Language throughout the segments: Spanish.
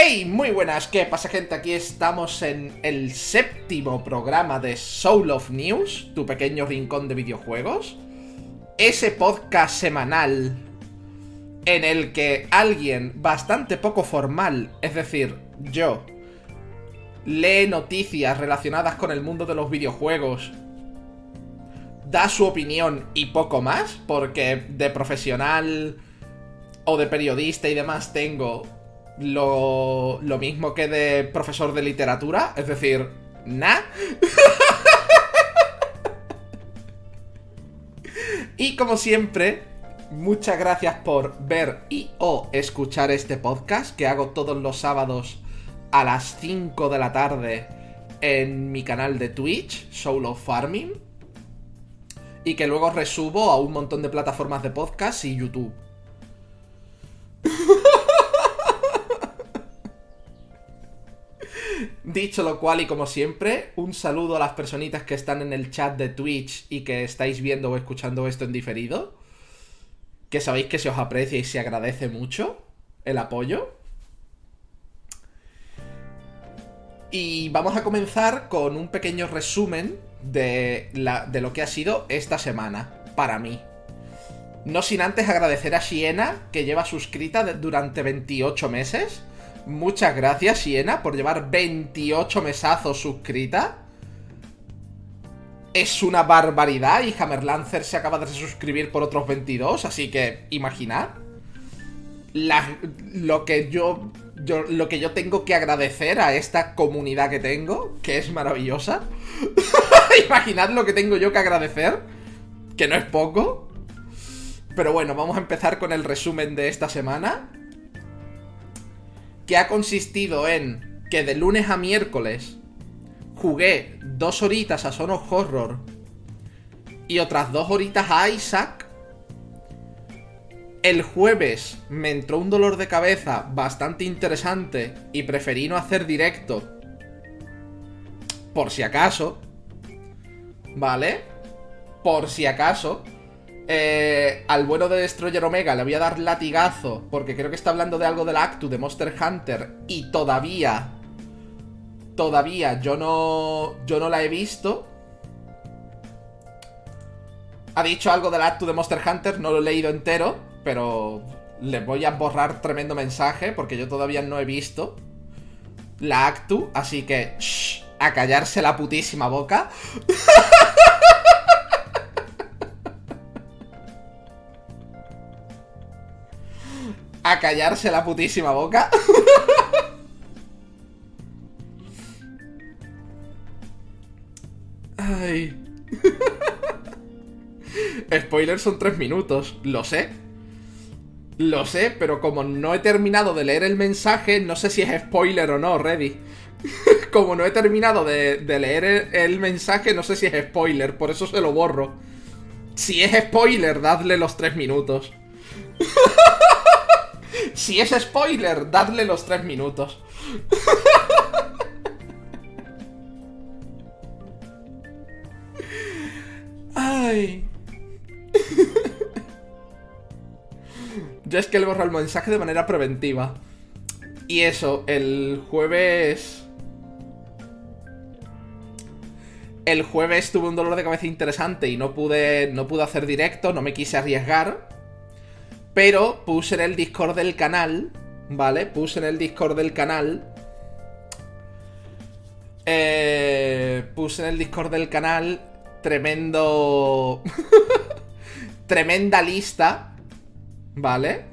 Hey, muy buenas, ¿qué pasa gente? Aquí estamos en el séptimo programa de Soul of News, tu pequeño rincón de videojuegos. Ese podcast semanal en el que alguien bastante poco formal, es decir, yo, lee noticias relacionadas con el mundo de los videojuegos, da su opinión y poco más, porque de profesional o de periodista y demás tengo lo, lo mismo que de profesor de literatura, es decir, nah. y como siempre, muchas gracias por ver y o escuchar este podcast que hago todos los sábados a las 5 de la tarde en mi canal de Twitch, Solo Farming. Y que luego resubo a un montón de plataformas de podcast y YouTube. Dicho lo cual y como siempre, un saludo a las personitas que están en el chat de Twitch y que estáis viendo o escuchando esto en diferido. Que sabéis que se os aprecia y se agradece mucho el apoyo. Y vamos a comenzar con un pequeño resumen de, de lo que ha sido esta semana para mí. No sin antes agradecer a Siena, que lleva suscrita durante 28 meses. Muchas gracias, Siena, por llevar 28 mesazos suscrita. Es una barbaridad y Hammerlancer se acaba de suscribir por otros 22, así que imaginad. lo que yo, lo que yo tengo que agradecer a esta comunidad que tengo, que es maravillosa. imaginad lo que tengo yo que agradecer, que no es poco. Pero bueno, vamos a empezar con el resumen de esta semana. Que ha consistido en que de lunes a miércoles jugué dos horitas a Son of Horror y otras dos horitas a Isaac. El jueves me entró un dolor de cabeza bastante interesante y preferí no hacer directo. Por si acaso. ¿Vale? Por si acaso. Eh, al bueno de Destroyer Omega le voy a dar latigazo porque creo que está hablando de algo del Actu de Monster Hunter y todavía, todavía yo no, yo no la he visto. Ha dicho algo del Actu de Monster Hunter, no lo he leído entero, pero le voy a borrar tremendo mensaje porque yo todavía no he visto la Actu, así que shh, a callarse la putísima boca. a callarse la putísima boca. Ay. Spoilers son tres minutos, lo sé. Lo sé, pero como no he terminado de leer el mensaje, no sé si es spoiler o no, ready. como no he terminado de, leer el, el, mensaje, no sé si es spoiler, por eso se lo borro. Si es spoiler, dadle los tres minutos. Si es spoiler, dadle los tres minutos. Ay. Yo es que le borro el mensaje de manera preventiva. Y eso, el jueves... El jueves tuve un dolor de cabeza interesante y no pude, no pude hacer directo, no me quise arriesgar. Pero puse en el Discord del canal, ¿vale? Puse en el Discord del canal. Eh, puse en el Discord del canal tremendo... tremenda lista, ¿vale?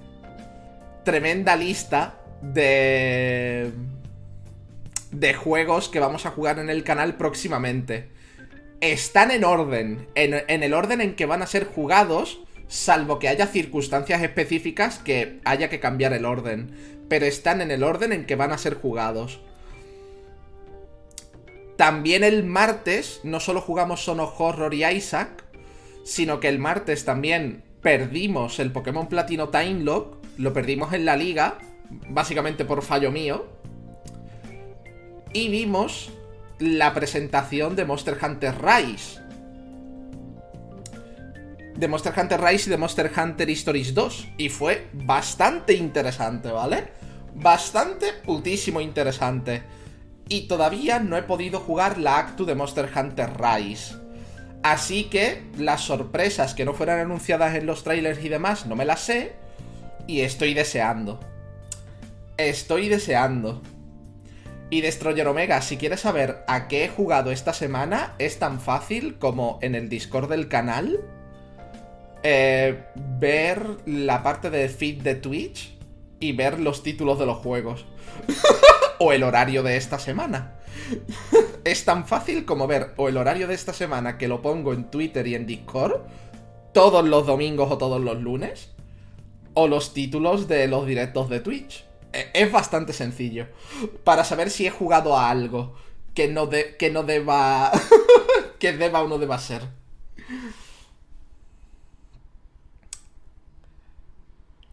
Tremenda lista de... de juegos que vamos a jugar en el canal próximamente. Están en orden, en, en el orden en que van a ser jugados salvo que haya circunstancias específicas que haya que cambiar el orden, pero están en el orden en que van a ser jugados. También el martes no solo jugamos Sono Horror y Isaac, sino que el martes también perdimos el Pokémon Platino Time Lock, lo perdimos en la liga, básicamente por fallo mío, y vimos la presentación de Monster Hunter Rise de Monster Hunter Rise y de Monster Hunter Stories 2. Y fue bastante interesante, ¿vale? bastante putísimo interesante. Y todavía no he podido jugar la Actu de Monster Hunter Rise. Así que las sorpresas que no fueran anunciadas en los trailers y demás no me las sé. Y estoy deseando. Estoy deseando. Y Destroyer Omega, si quieres saber a qué he jugado esta semana, es tan fácil como en el Discord del canal eh, ver la parte de feed de Twitch y ver los títulos de los juegos. o el horario de esta semana. es tan fácil como ver o el horario de esta semana que lo pongo en Twitter y en Discord todos los domingos o todos los lunes. O los títulos de los directos de Twitch. E, es bastante sencillo. Para saber si he jugado a algo que no, de, que no deba. que deba o no deba ser.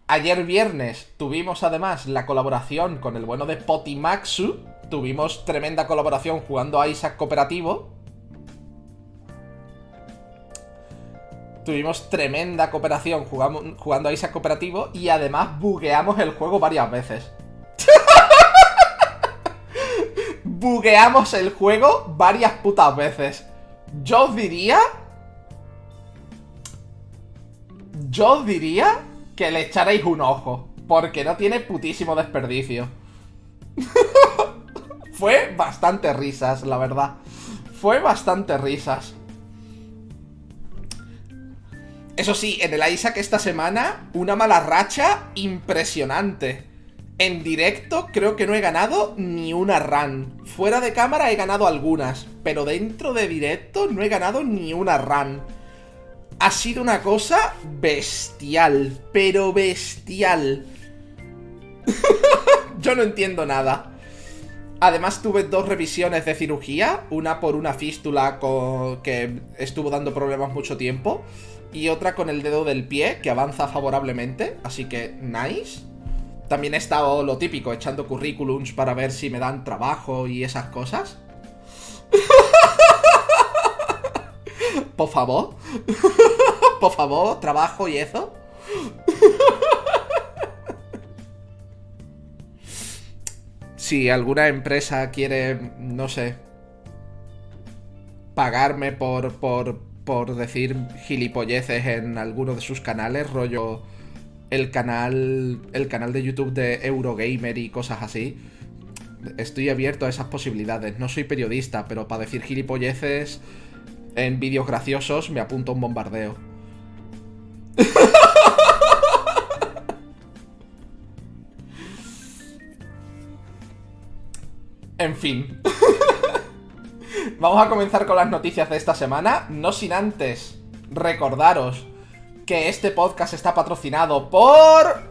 Ayer viernes tuvimos además la colaboración con el bueno de Potimaxu. Tuvimos tremenda colaboración jugando a Isaac Cooperativo. Tuvimos tremenda cooperación jugando a Isaac Cooperativo y además bugueamos el juego varias veces. bugueamos el juego varias putas veces. Yo diría... Yo diría que le echaréis un ojo. Porque no tiene putísimo desperdicio. Fue bastante risas, la verdad. Fue bastante risas. Eso sí, en el Isaac esta semana, una mala racha impresionante. En directo creo que no he ganado ni una run. Fuera de cámara he ganado algunas, pero dentro de directo no he ganado ni una run. Ha sido una cosa bestial, pero bestial. Yo no entiendo nada. Además tuve dos revisiones de cirugía, una por una fístula que estuvo dando problemas mucho tiempo y otra con el dedo del pie que avanza favorablemente, así que nice. También he estado lo típico, echando currículums para ver si me dan trabajo y esas cosas. Por favor. Por favor, trabajo y eso. si alguna empresa quiere, no sé, pagarme por, por, por decir gilipolleces en alguno de sus canales, rollo el canal el canal de YouTube de Eurogamer y cosas así. Estoy abierto a esas posibilidades. No soy periodista, pero para decir gilipolleces en vídeos graciosos me apunto un bombardeo. en fin. Vamos a comenzar con las noticias de esta semana, no sin antes recordaros que este podcast está patrocinado por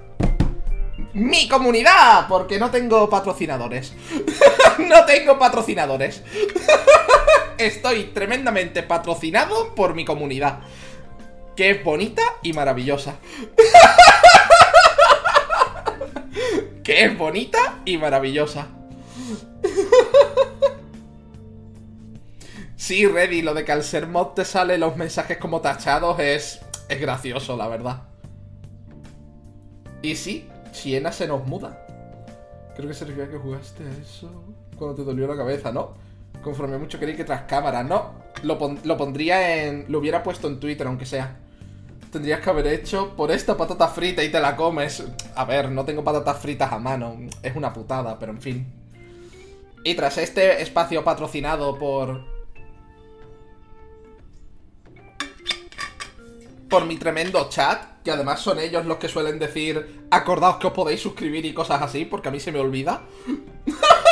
mi comunidad, porque no tengo patrocinadores. no tengo patrocinadores. Estoy tremendamente patrocinado por mi comunidad, que es bonita y maravillosa. que es bonita y maravillosa. Sí, Ready, lo de que al ser mod te salen los mensajes como tachados es, es gracioso, la verdad. Y sí, Siena se nos muda. Creo que se que jugaste a eso cuando te dolió la cabeza, ¿no? Conforme mucho queréis que tras cámara, no. Lo, lo pondría en... Lo hubiera puesto en Twitter, aunque sea. Tendrías que haber hecho por esta patata frita y te la comes. A ver, no tengo patatas fritas a mano. Es una putada, pero en fin. Y tras este espacio patrocinado por por mi tremendo chat, que además son ellos los que suelen decir, acordaos que os podéis suscribir y cosas así, porque a mí se me olvida.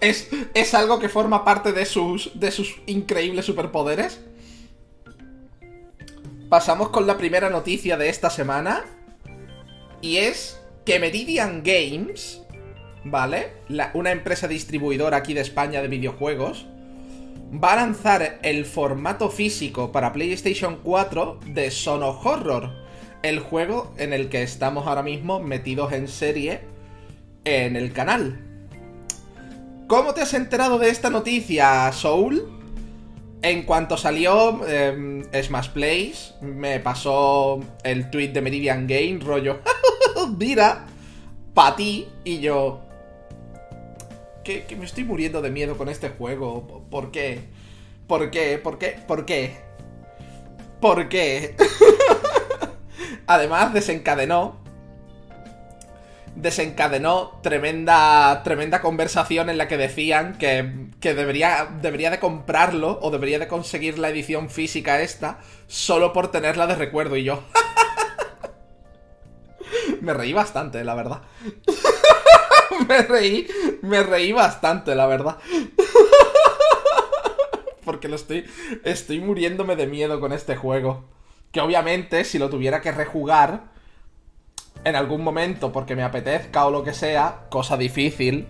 es, es algo que forma parte de sus, de sus increíbles superpoderes. Pasamos con la primera noticia de esta semana. Y es que Meridian Games, ¿vale? una empresa distribuidora aquí de España de videojuegos, va a lanzar el formato físico para PlayStation 4 de Sono Horror, el juego en el que estamos ahora mismo metidos en serie en el canal. ¿Cómo te has enterado de esta noticia, Soul? En cuanto salió eh, Smash Plays, me pasó el tweet de Meridian Game, rollo, mira, para ti y yo... Que, que me estoy muriendo de miedo con este juego. ¿Por qué? ¿Por qué? ¿Por qué? ¿Por qué? ¿Por qué? Además, desencadenó. Desencadenó tremenda, tremenda conversación en la que decían que, que debería, debería de comprarlo o debería de conseguir la edición física esta solo por tenerla de recuerdo. Y yo. me reí bastante, la verdad. me reí, me reí bastante, la verdad. Porque lo estoy, estoy muriéndome de miedo con este juego. Que obviamente, si lo tuviera que rejugar en algún momento porque me apetezca o lo que sea, cosa difícil,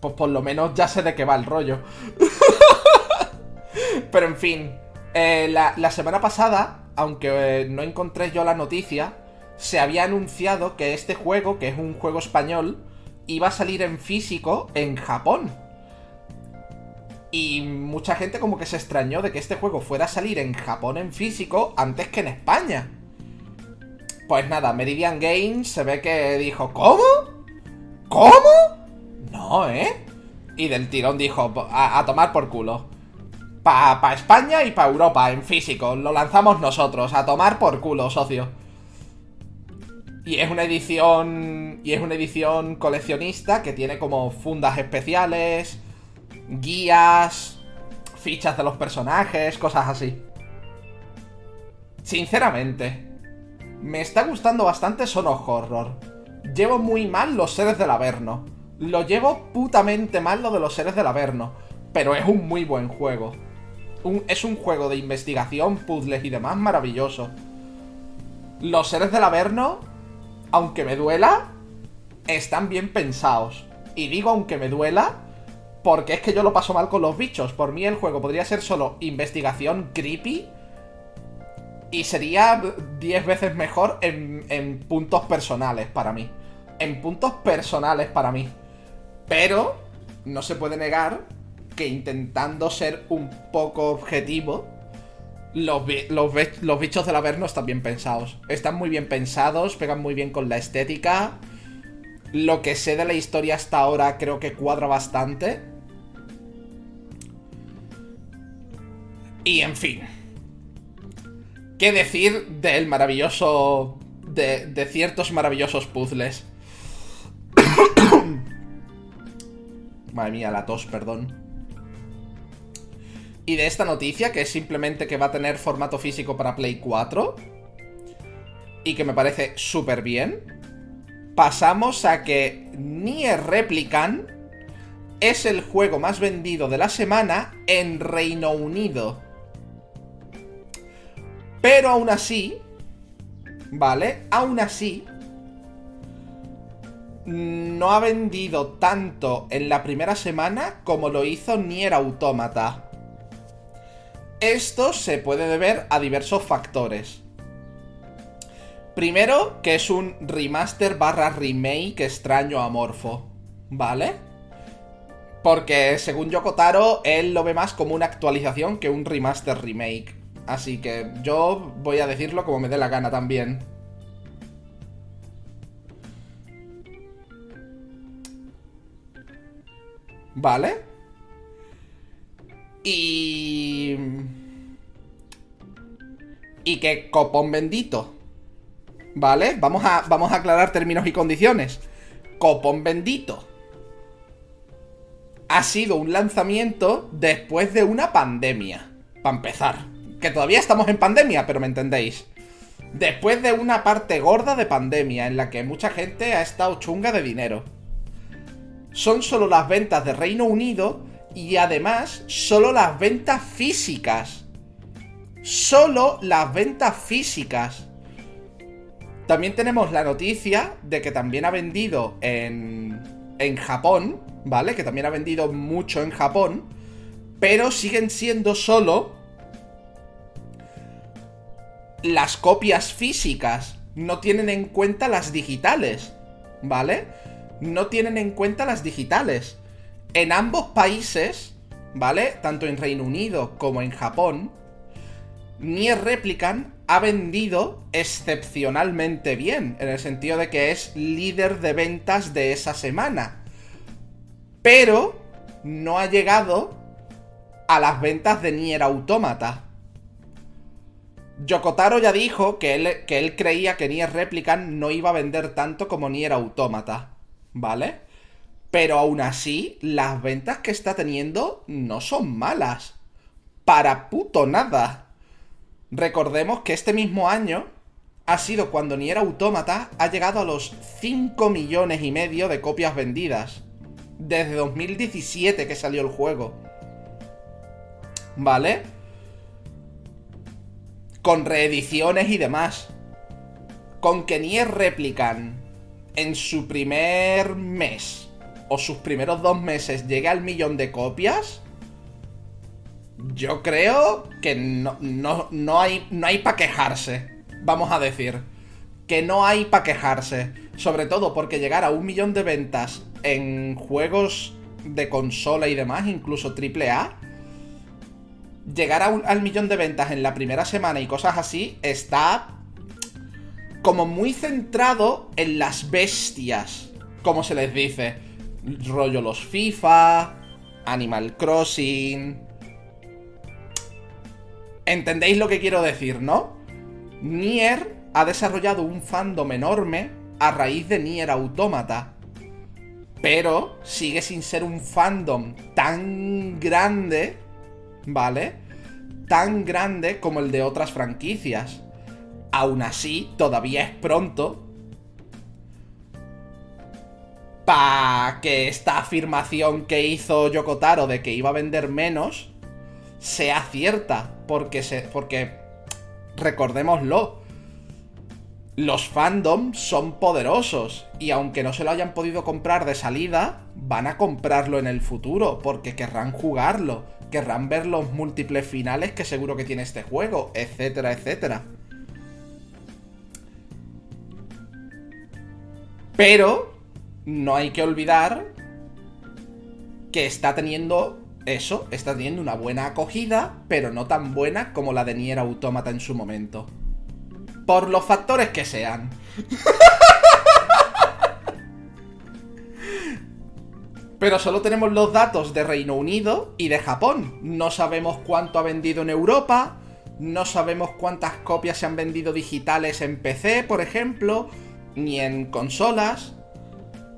pues por lo menos ya sé de qué va el rollo. Pero en fin, eh, la, semana pasada, aunque eh, no encontré yo la noticia, se había anunciado que este juego, que es un juego español, iba a salir en físico en Japón. Y mucha gente como que se extrañó de que este juego fuera a salir en Japón en físico antes que en España. Pues nada, Meridian Games se ve que dijo, ¿cómo? ¿Cómo? No, ¿eh? Y del tirón dijo, a, tomar por culo. Pa, pa España y pa Europa en físico. Lo lanzamos nosotros. A tomar por culo, socio. Y es una edición. Y es una edición coleccionista que tiene como fundas especiales, guías, fichas de los personajes, cosas así. Sinceramente, me está gustando bastante Sono Horror. Llevo muy mal los seres del Averno. Lo llevo putamente mal lo de los seres del Averno. Pero es un muy buen juego. es un juego de investigación, puzzles y demás maravilloso. Los seres del Averno aunque me duela, están bien pensados. Y digo aunque me duela, porque es que yo lo paso mal con los bichos. Por mí el juego podría ser solo investigación creepy. Y sería 10 veces mejor en, en puntos personales para mí. En puntos personales para mí. Pero no se puede negar que intentando ser un poco objetivo, los, los, bichos del Averno están bien pensados. Están muy bien pensados, pegan muy bien con la estética. Lo que sé de la historia hasta ahora creo que cuadra bastante. Y en fin. ¿Qué decir del maravilloso... De, de ciertos maravillosos puzzles? Madre mía, la tos, perdón. Y de esta noticia, que es simplemente que va a tener formato físico para Play 4. Y que me parece súper bien. Pasamos a que Nier Replicant es el juego más vendido de la semana en Reino Unido. Pero aún así, ¿vale? Aún así, no ha vendido tanto en la primera semana como lo hizo Nier Automata. Esto se puede deber a diversos factores. Primero, que es un remaster barra remake extraño amorfo, ¿vale? Porque según Yokotaro, él lo ve más como una actualización que un remaster remake. Así que yo voy a decirlo como me dé la gana también. ¿Vale? Y... Y que copón bendito. ¿Vale? Vamos a, vamos a aclarar términos y condiciones. Copón bendito. Ha sido un lanzamiento después de una pandemia. Para empezar. Que todavía estamos en pandemia, pero me entendéis. Después de una parte gorda de pandemia en la que mucha gente ha estado chunga de dinero. Son solo las ventas de Reino Unido y además solo las ventas físicas. Solo las ventas físicas. También tenemos la noticia de que también ha vendido en, en Japón, ¿vale? Que también ha vendido mucho en Japón, pero siguen siendo solo las copias físicas. No tienen en cuenta las digitales, ¿vale? No tienen en cuenta las digitales. En ambos países, ¿vale? Tanto en Reino Unido como en Japón, Nier Replicant ha vendido excepcionalmente bien, en el sentido de que es líder de ventas de esa semana. Pero no ha llegado a las ventas de Nier Automata. Yokotaro ya dijo que él, que él creía que Nier Replicant no iba a vender tanto como Nier Automata, ¿vale? Pero aún así, las ventas que está teniendo no son malas. Para puto nada. Recordemos que este mismo año ha sido cuando Nier Automata ha llegado a los 5 millones y medio de copias vendidas. Desde 2017 que salió el juego. ¿Vale? Con reediciones y demás. Con que Nier Replican en su primer mes o sus primeros dos meses llegue al millón de copias, yo creo que no, no, hay, no hay para quejarse. Vamos a decir. Que no hay para quejarse. Sobre todo porque llegar a un millón de ventas en juegos de consola y demás, incluso AAA, llegar al millón de ventas en la primera semana y cosas así, está como muy centrado en las bestias, como se les dice. Rollo los FIFA, Animal Crossing. ¿Entendéis lo que quiero decir, no? Nier ha desarrollado un fandom enorme a raíz de Nier Automata. Pero sigue sin ser un fandom tan grande, ¿vale? Tan grande como el de otras franquicias. Aún así, todavía es pronto para que esta afirmación que hizo Yokotaro de que iba a vender menos sea cierta. Porque, se, porque recordémoslo, los fandoms son poderosos y aunque no se lo hayan podido comprar de salida, van a comprarlo en el futuro porque querrán jugarlo, querrán ver los múltiples finales que seguro que tiene este juego, etcétera, etcétera. Pero no hay que olvidar que está teniendo eso, está teniendo una buena acogida, pero no tan buena como la de Nier Automata en su momento. Por los factores que sean. Pero solo tenemos los datos de Reino Unido y de Japón. No sabemos cuánto ha vendido en Europa, no sabemos cuántas copias se han vendido digitales en PC, por ejemplo, ni en consolas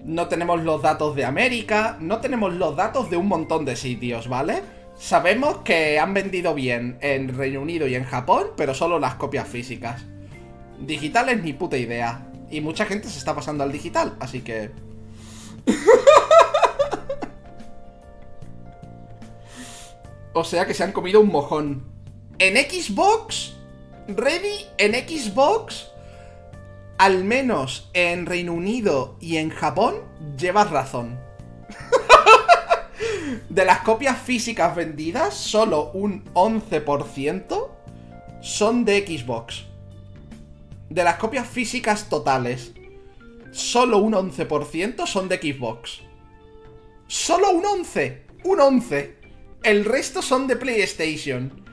no tenemos los datos de América, no tenemos los datos de un montón de sitios, ¿vale? Sabemos que han vendido bien en Reino Unido y en Japón, pero solo las copias físicas. Digitales ni puta idea. Y mucha gente se está pasando al digital, así que... o sea que se han comido un mojón. En Xbox, Ready en Xbox al menos en Reino Unido y en Japón, llevas razón. de las copias físicas vendidas, solo un 11% son de Xbox. De las copias físicas totales, solo un 11% son de Xbox. Solo un 11. Un 11. El resto son de PlayStation.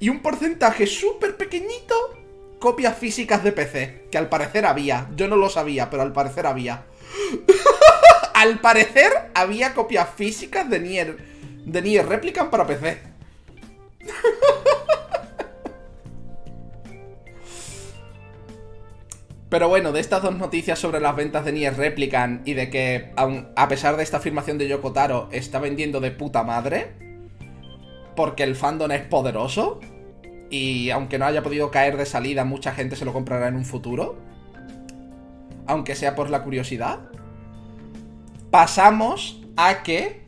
y un porcentaje súper pequeñito copias físicas de PC, que al parecer había. Yo no lo sabía, pero al parecer había. al parecer había copias físicas de Nier, de Nier Replicant para PC. Pero bueno, de estas dos noticias sobre las ventas de Nier Replicant y de que, a pesar de esta afirmación de Yokotaro, está vendiendo de puta madre, porque el fandom es poderoso, y aunque no haya podido caer de salida, mucha gente se lo comprará en un futuro. Aunque sea por la curiosidad. Pasamos a que...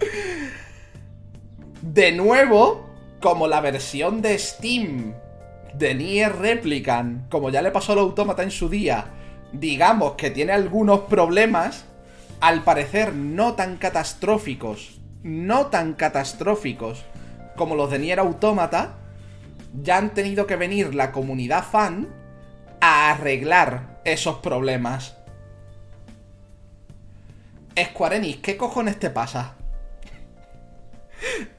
De nuevo, como la versión de Steam de Nier Replicant, como ya le pasó al Autómata en su día, digamos que tiene algunos problemas, al parecer no tan catastróficos no tan catastróficos como los de Nier Automata, ya han tenido que venir la comunidad fan a arreglar esos problemas. Square Enix, ¿qué cojones te pasa?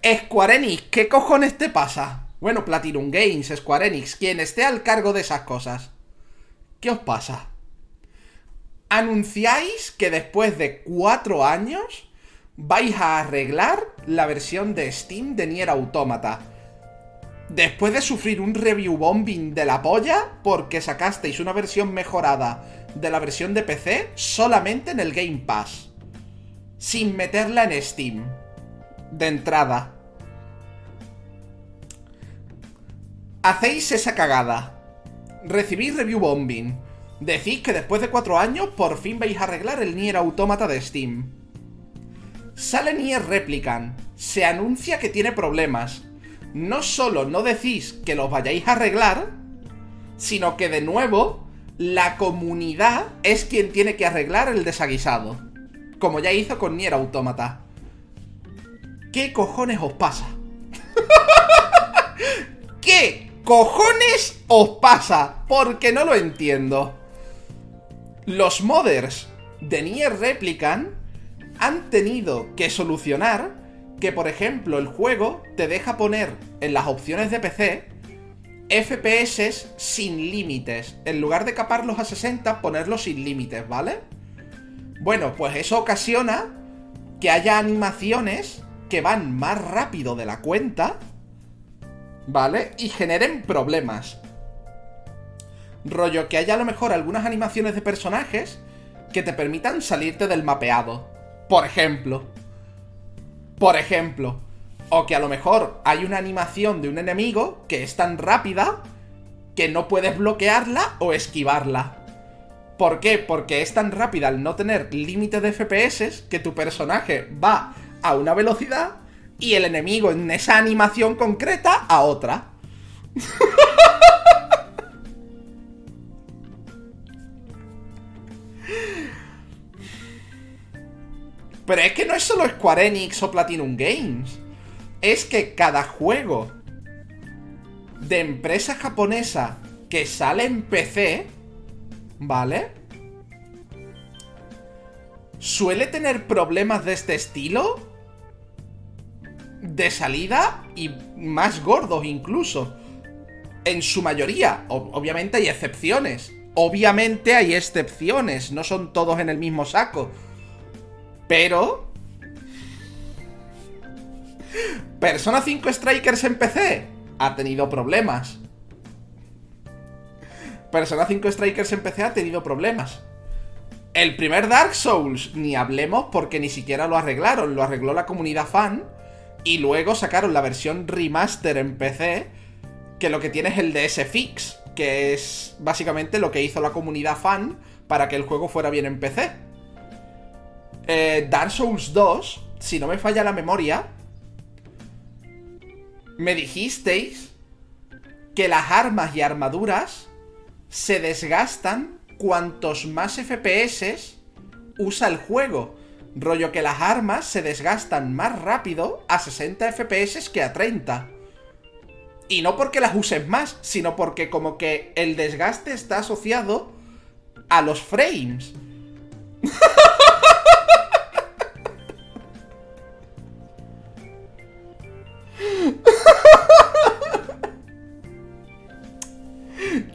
Square Enix, ¿qué cojones te pasa? Bueno, Platinum Games, Square Enix, quien esté al cargo de esas cosas. ¿Qué os pasa? Anunciáis que después de cuatro años vais a arreglar la versión de Steam de Nier Automata. Después de sufrir un review bombing de la polla porque sacasteis una versión mejorada de la versión de PC solamente en el Game Pass. Sin meterla en Steam. De entrada. Hacéis esa cagada. Recibís review bombing. Decís que después de cuatro años por fin vais a arreglar el Nier Automata de Steam. Sale Nier Replicant. Se anuncia que tiene problemas. No solo no decís que los vayáis a arreglar, sino que de nuevo la comunidad es quien tiene que arreglar el desaguisado. Como ya hizo con Nier Automata. ¿Qué cojones os pasa? ¿Qué cojones os pasa? Porque no lo entiendo. Los modders de Nier Replicant han tenido que solucionar que, por ejemplo, el juego te deja poner en las opciones de PC FPS sin límites. En lugar de caparlos a 60, ponerlos sin límites, ¿vale? Bueno, pues eso ocasiona que haya animaciones que van más rápido de la cuenta, ¿vale? Y generen problemas. Rollo que haya a lo mejor algunas animaciones de personajes que te permitan salirte del mapeado. Por ejemplo. Por ejemplo. O que a lo mejor hay una animación de un enemigo que es tan rápida que no puedes bloquearla o esquivarla. ¿Por qué? Porque es tan rápida al no tener límite de FPS que tu personaje va a una velocidad y el enemigo en esa animación concreta a otra. Pero es que no es solo Square Enix o Platinum Games. Es que cada juego de empresa japonesa que sale en PC, ¿vale? Suele tener problemas de este estilo de salida y más gordos incluso. En su mayoría, obviamente hay excepciones. Obviamente hay excepciones, no son todos en el mismo saco. Pero... Persona 5 Strikers en PC ha tenido problemas. Persona 5 Strikers en PC ha tenido problemas. El primer Dark Souls, ni hablemos porque ni siquiera lo arreglaron, lo arregló la comunidad fan. Y luego sacaron la versión remaster en PC, que lo que tiene es el DS Fix, que es básicamente lo que hizo la comunidad fan para que el juego fuera bien en PC. Eh, Dark Souls 2, si no me falla la memoria, me dijisteis que las armas y armaduras se desgastan cuantos más FPS usa el juego. Rollo que las armas se desgastan más rápido a 60 FPS que a 30. Y no porque las uses más, sino porque como que el desgaste está asociado a los frames.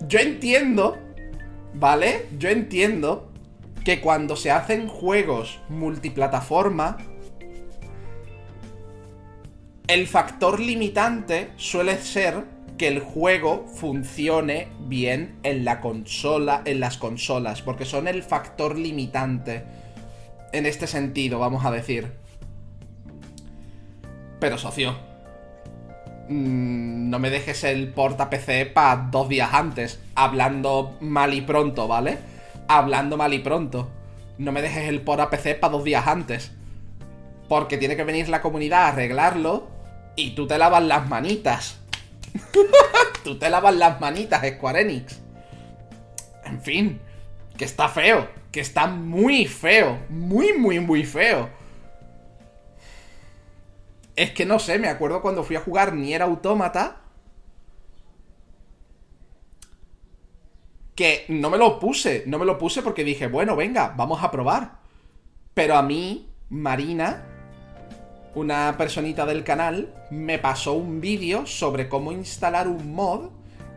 Yo entiendo, ¿vale? Yo entiendo que cuando se hacen juegos multiplataforma, el factor limitante suele ser que el juego funcione bien en la consola, en las consolas, porque son el factor limitante en este sentido, vamos a decir. Pero socio, Mm, no me dejes el porta PC para dos días antes, hablando mal y pronto, ¿vale? Hablando mal y pronto. No me dejes el porta PC para dos días antes. Porque tiene que venir la comunidad a arreglarlo y tú te lavas las manitas. tú te lavas las manitas, Square Enix. En fin, que está feo, que está muy feo, muy, muy, muy feo. Es que no sé, me acuerdo cuando fui a jugar Nier Automata. Que no me lo puse, no me lo puse porque dije, bueno, venga, vamos a probar. Pero a mí, Marina, una personita del canal me pasó un vídeo sobre cómo instalar un mod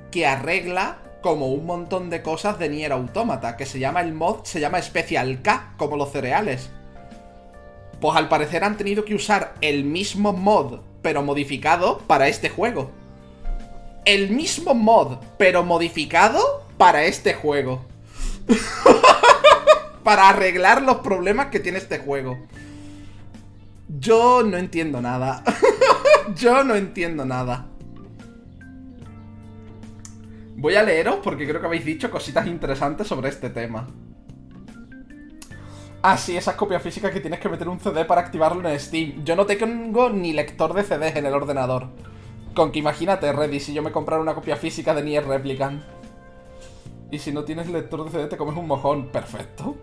que arregla como un montón de cosas de Nier Automata, que se llama el mod, se llama Special K, como los cereales. Pues al parecer han tenido que usar el mismo mod, pero modificado para este juego. El mismo mod, pero modificado para este juego. para arreglar los problemas que tiene este juego. Yo no entiendo nada. Yo no entiendo nada. Voy a leeros porque creo que habéis dicho cositas interesantes sobre este tema. Ah, sí, esas copias físicas que tienes que meter un CD para activarlo en Steam. Yo no tengo ni lector de CDs en el ordenador. Con que imagínate, Reddy, si yo me comprara una copia física de Nier Replicant. Y si no tienes lector de CD te comes un mojón. Perfecto.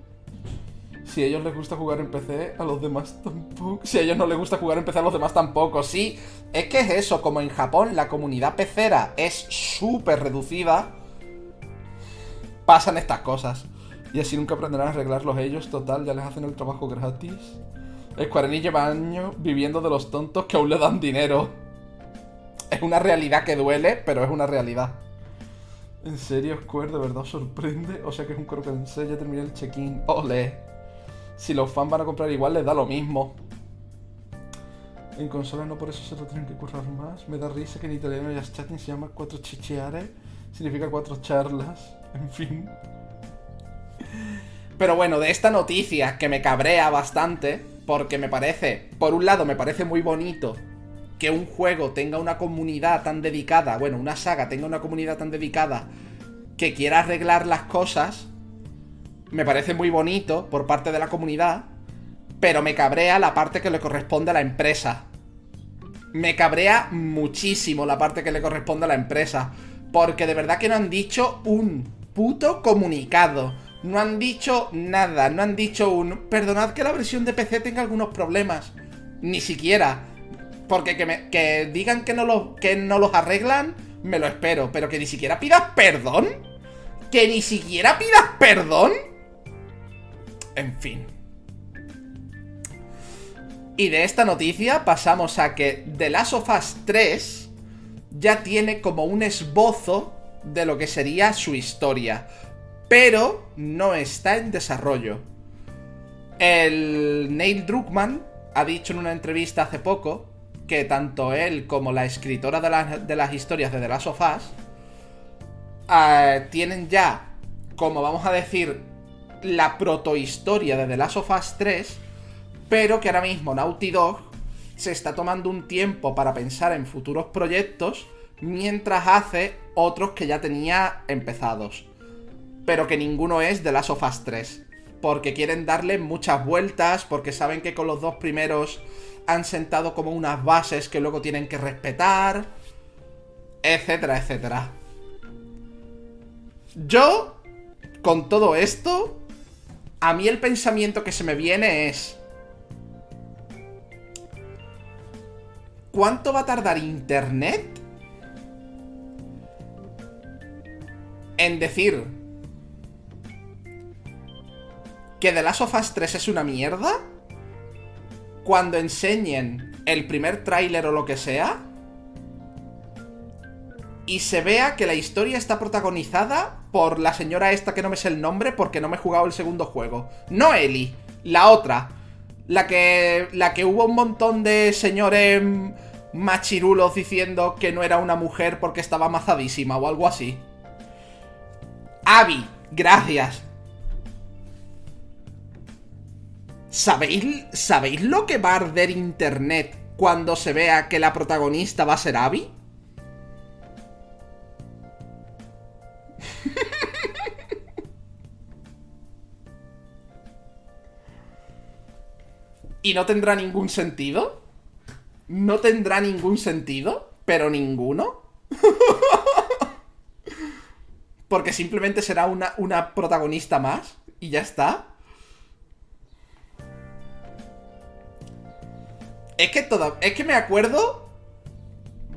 Si a ellos les gusta jugar en PC, a los demás tampoco. Si a ellos no les gusta jugar en PC, a los demás tampoco. Sí, es que es eso. Como en Japón la comunidad pecera es súper reducida, pasan estas cosas. Y así nunca aprenderán a arreglarlos ellos. Total, ya les hacen el trabajo gratis. Square Enix lleva años viviendo de los tontos que aún le dan dinero. Es una realidad que duele, pero es una realidad. ¿En serio, Square? ¿De verdad os sorprende? O sea que es un croquense, ya terminé el check-in. ¡Ole! Si los fans van a comprar igual, les da lo mismo. En consola no por eso se lo tienen que currar más. Me da risa que en italiano ya chatting se llama cuatro chicheare. Significa cuatro charlas. En fin. Pero bueno, de esta noticia que me cabrea bastante, porque me parece, por un lado me parece muy bonito que un juego tenga una comunidad tan dedicada, bueno, una saga tenga una comunidad tan dedicada que quiera arreglar las cosas, me parece muy bonito por parte de la comunidad, pero me cabrea la parte que le corresponde a la empresa. Me cabrea muchísimo la parte que le corresponde a la empresa, porque de verdad que no han dicho un puto comunicado no han dicho nada, no han dicho un... Perdonad que la versión de PC tenga algunos problemas. Ni siquiera. Porque que, me, que digan que no, los, que no los arreglan, me lo espero. Pero que ni siquiera pidas perdón. Que ni siquiera pidas perdón. En fin. Y de esta noticia pasamos a que The Last of Us 3 ya tiene como un esbozo de lo que sería su historia pero no está en desarrollo. El Neil Druckmann ha dicho en una entrevista hace poco que tanto él como la escritora de, las historias de The Last of Us eh, tienen ya, como vamos a decir, la protohistoria de The Last of Us 3, pero que ahora mismo Naughty Dog se está tomando un tiempo para pensar en futuros proyectos mientras hace otros que ya tenía empezados pero que ninguno es de Last of Us 3. Porque quieren darle muchas vueltas, porque saben que con los dos primeros han sentado como unas bases que luego tienen que respetar, etcétera, etcétera. Yo, con todo esto, a mí el pensamiento que se me viene es... ¿Cuánto va a tardar Internet en decir, que The Last of Us 3 es una mierda, cuando enseñen el primer tráiler o lo que sea, y se vea que la historia está protagonizada por la señora esta que no me sé el nombre porque no me he jugado el segundo juego. No Ellie, la otra. La que, la que hubo un montón de señores machirulos diciendo que no era una mujer porque estaba mazadísima o algo así. Abby, gracias. ¿Sabéis, ¿Sabéis lo que va a arder internet cuando se vea que la protagonista va a ser Abby? ¿Y no tendrá ningún sentido? ¿No tendrá ningún sentido? ¿Pero ninguno? Porque simplemente será una, una protagonista más y ya está. Es que. Es que me acuerdo.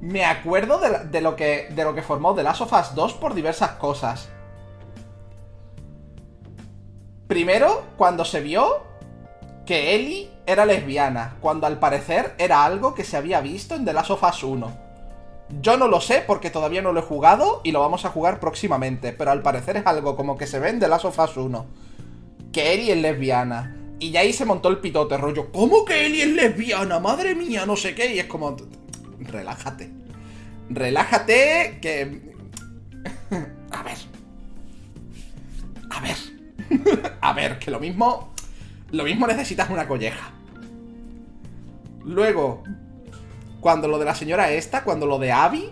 Me acuerdo de, lo, que, de lo que formó The Last of Us 2 por diversas cosas. Primero, cuando se vio que Ellie era lesbiana, cuando al parecer era algo que se había visto en The Last of Us 1. Yo no lo sé porque todavía no lo he jugado y lo vamos a jugar próximamente, pero al parecer es algo como que se ve en The Last of Us 1. Que Ellie es lesbiana. Y ya ahí se montó el pitote, rollo, ¿cómo que Ellie es lesbiana? Madre mía, no sé qué. Y es como, relájate. Relájate, que... a ver. A ver. a ver, que lo mismo... Lo mismo necesitas una colleja. Luego, cuando lo de la señora esta, cuando lo de Abby,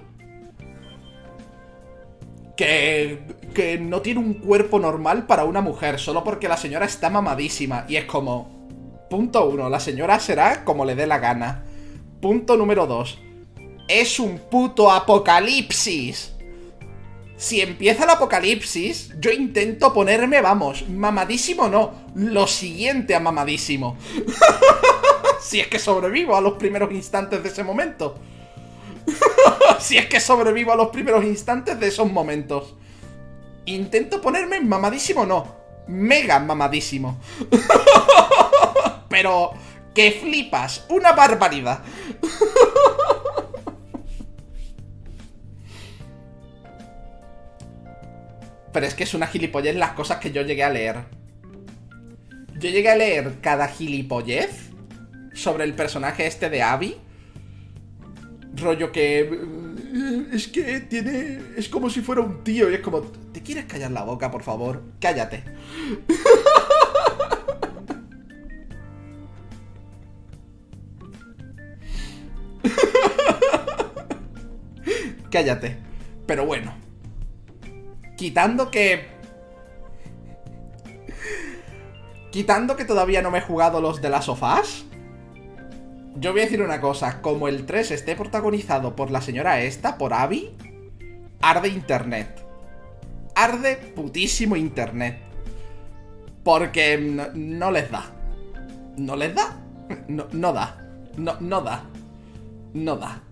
que, que no tiene un cuerpo normal para una mujer, solo porque la señora está mamadísima. Y es como, punto uno, la señora será como le dé la gana. Punto número dos, es un puto apocalipsis. Si empieza el apocalipsis, yo intento ponerme, vamos, mamadísimo no, lo siguiente a mamadísimo. si es que sobrevivo a los primeros instantes de ese momento. si es que sobrevivo a los primeros instantes de esos momentos. Intento ponerme mamadísimo no, mega mamadísimo. Pero que flipas, una barbaridad. Pero es que es una gilipollez las cosas que yo llegué a leer. Yo llegué a leer cada gilipollez sobre el personaje este de Abby. Rollo que... Eh, es que tiene... Es como si fuera un tío y es como... ¿Te quieres callar la boca, por favor? Cállate. Cállate. Pero bueno. Quitando que... Quitando que todavía no me he jugado los de las sofás. Yo voy a decir una cosa. Como el 3 esté protagonizado por la señora esta, por Abby, arde internet. Arde putísimo internet. Porque no, les da. ¿No les da? No, da. No, no da. No da.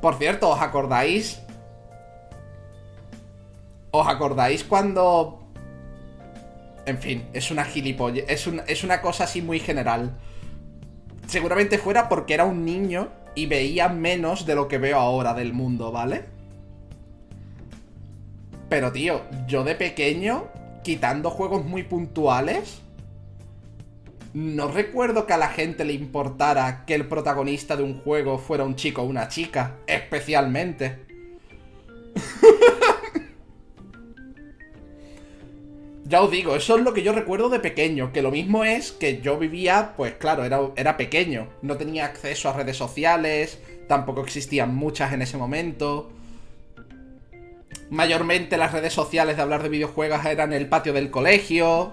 Por cierto, ¿os acordáis ¿Os acordáis cuando... En fin, es una gilipolle... Es, es una cosa así muy general. Seguramente fuera porque era un niño y veía menos de lo que veo ahora del mundo, ¿vale? Pero tío, yo de pequeño, quitando juegos muy puntuales, no recuerdo que a la gente le importara que el protagonista de un juego fuera un chico o una chica, especialmente. Ya os digo, eso es lo que yo recuerdo de pequeño, que lo mismo es que yo vivía, pues claro, era, era pequeño, no tenía acceso a redes sociales, tampoco existían muchas en ese momento. Mayormente las redes sociales de hablar de videojuegos eran el patio del colegio.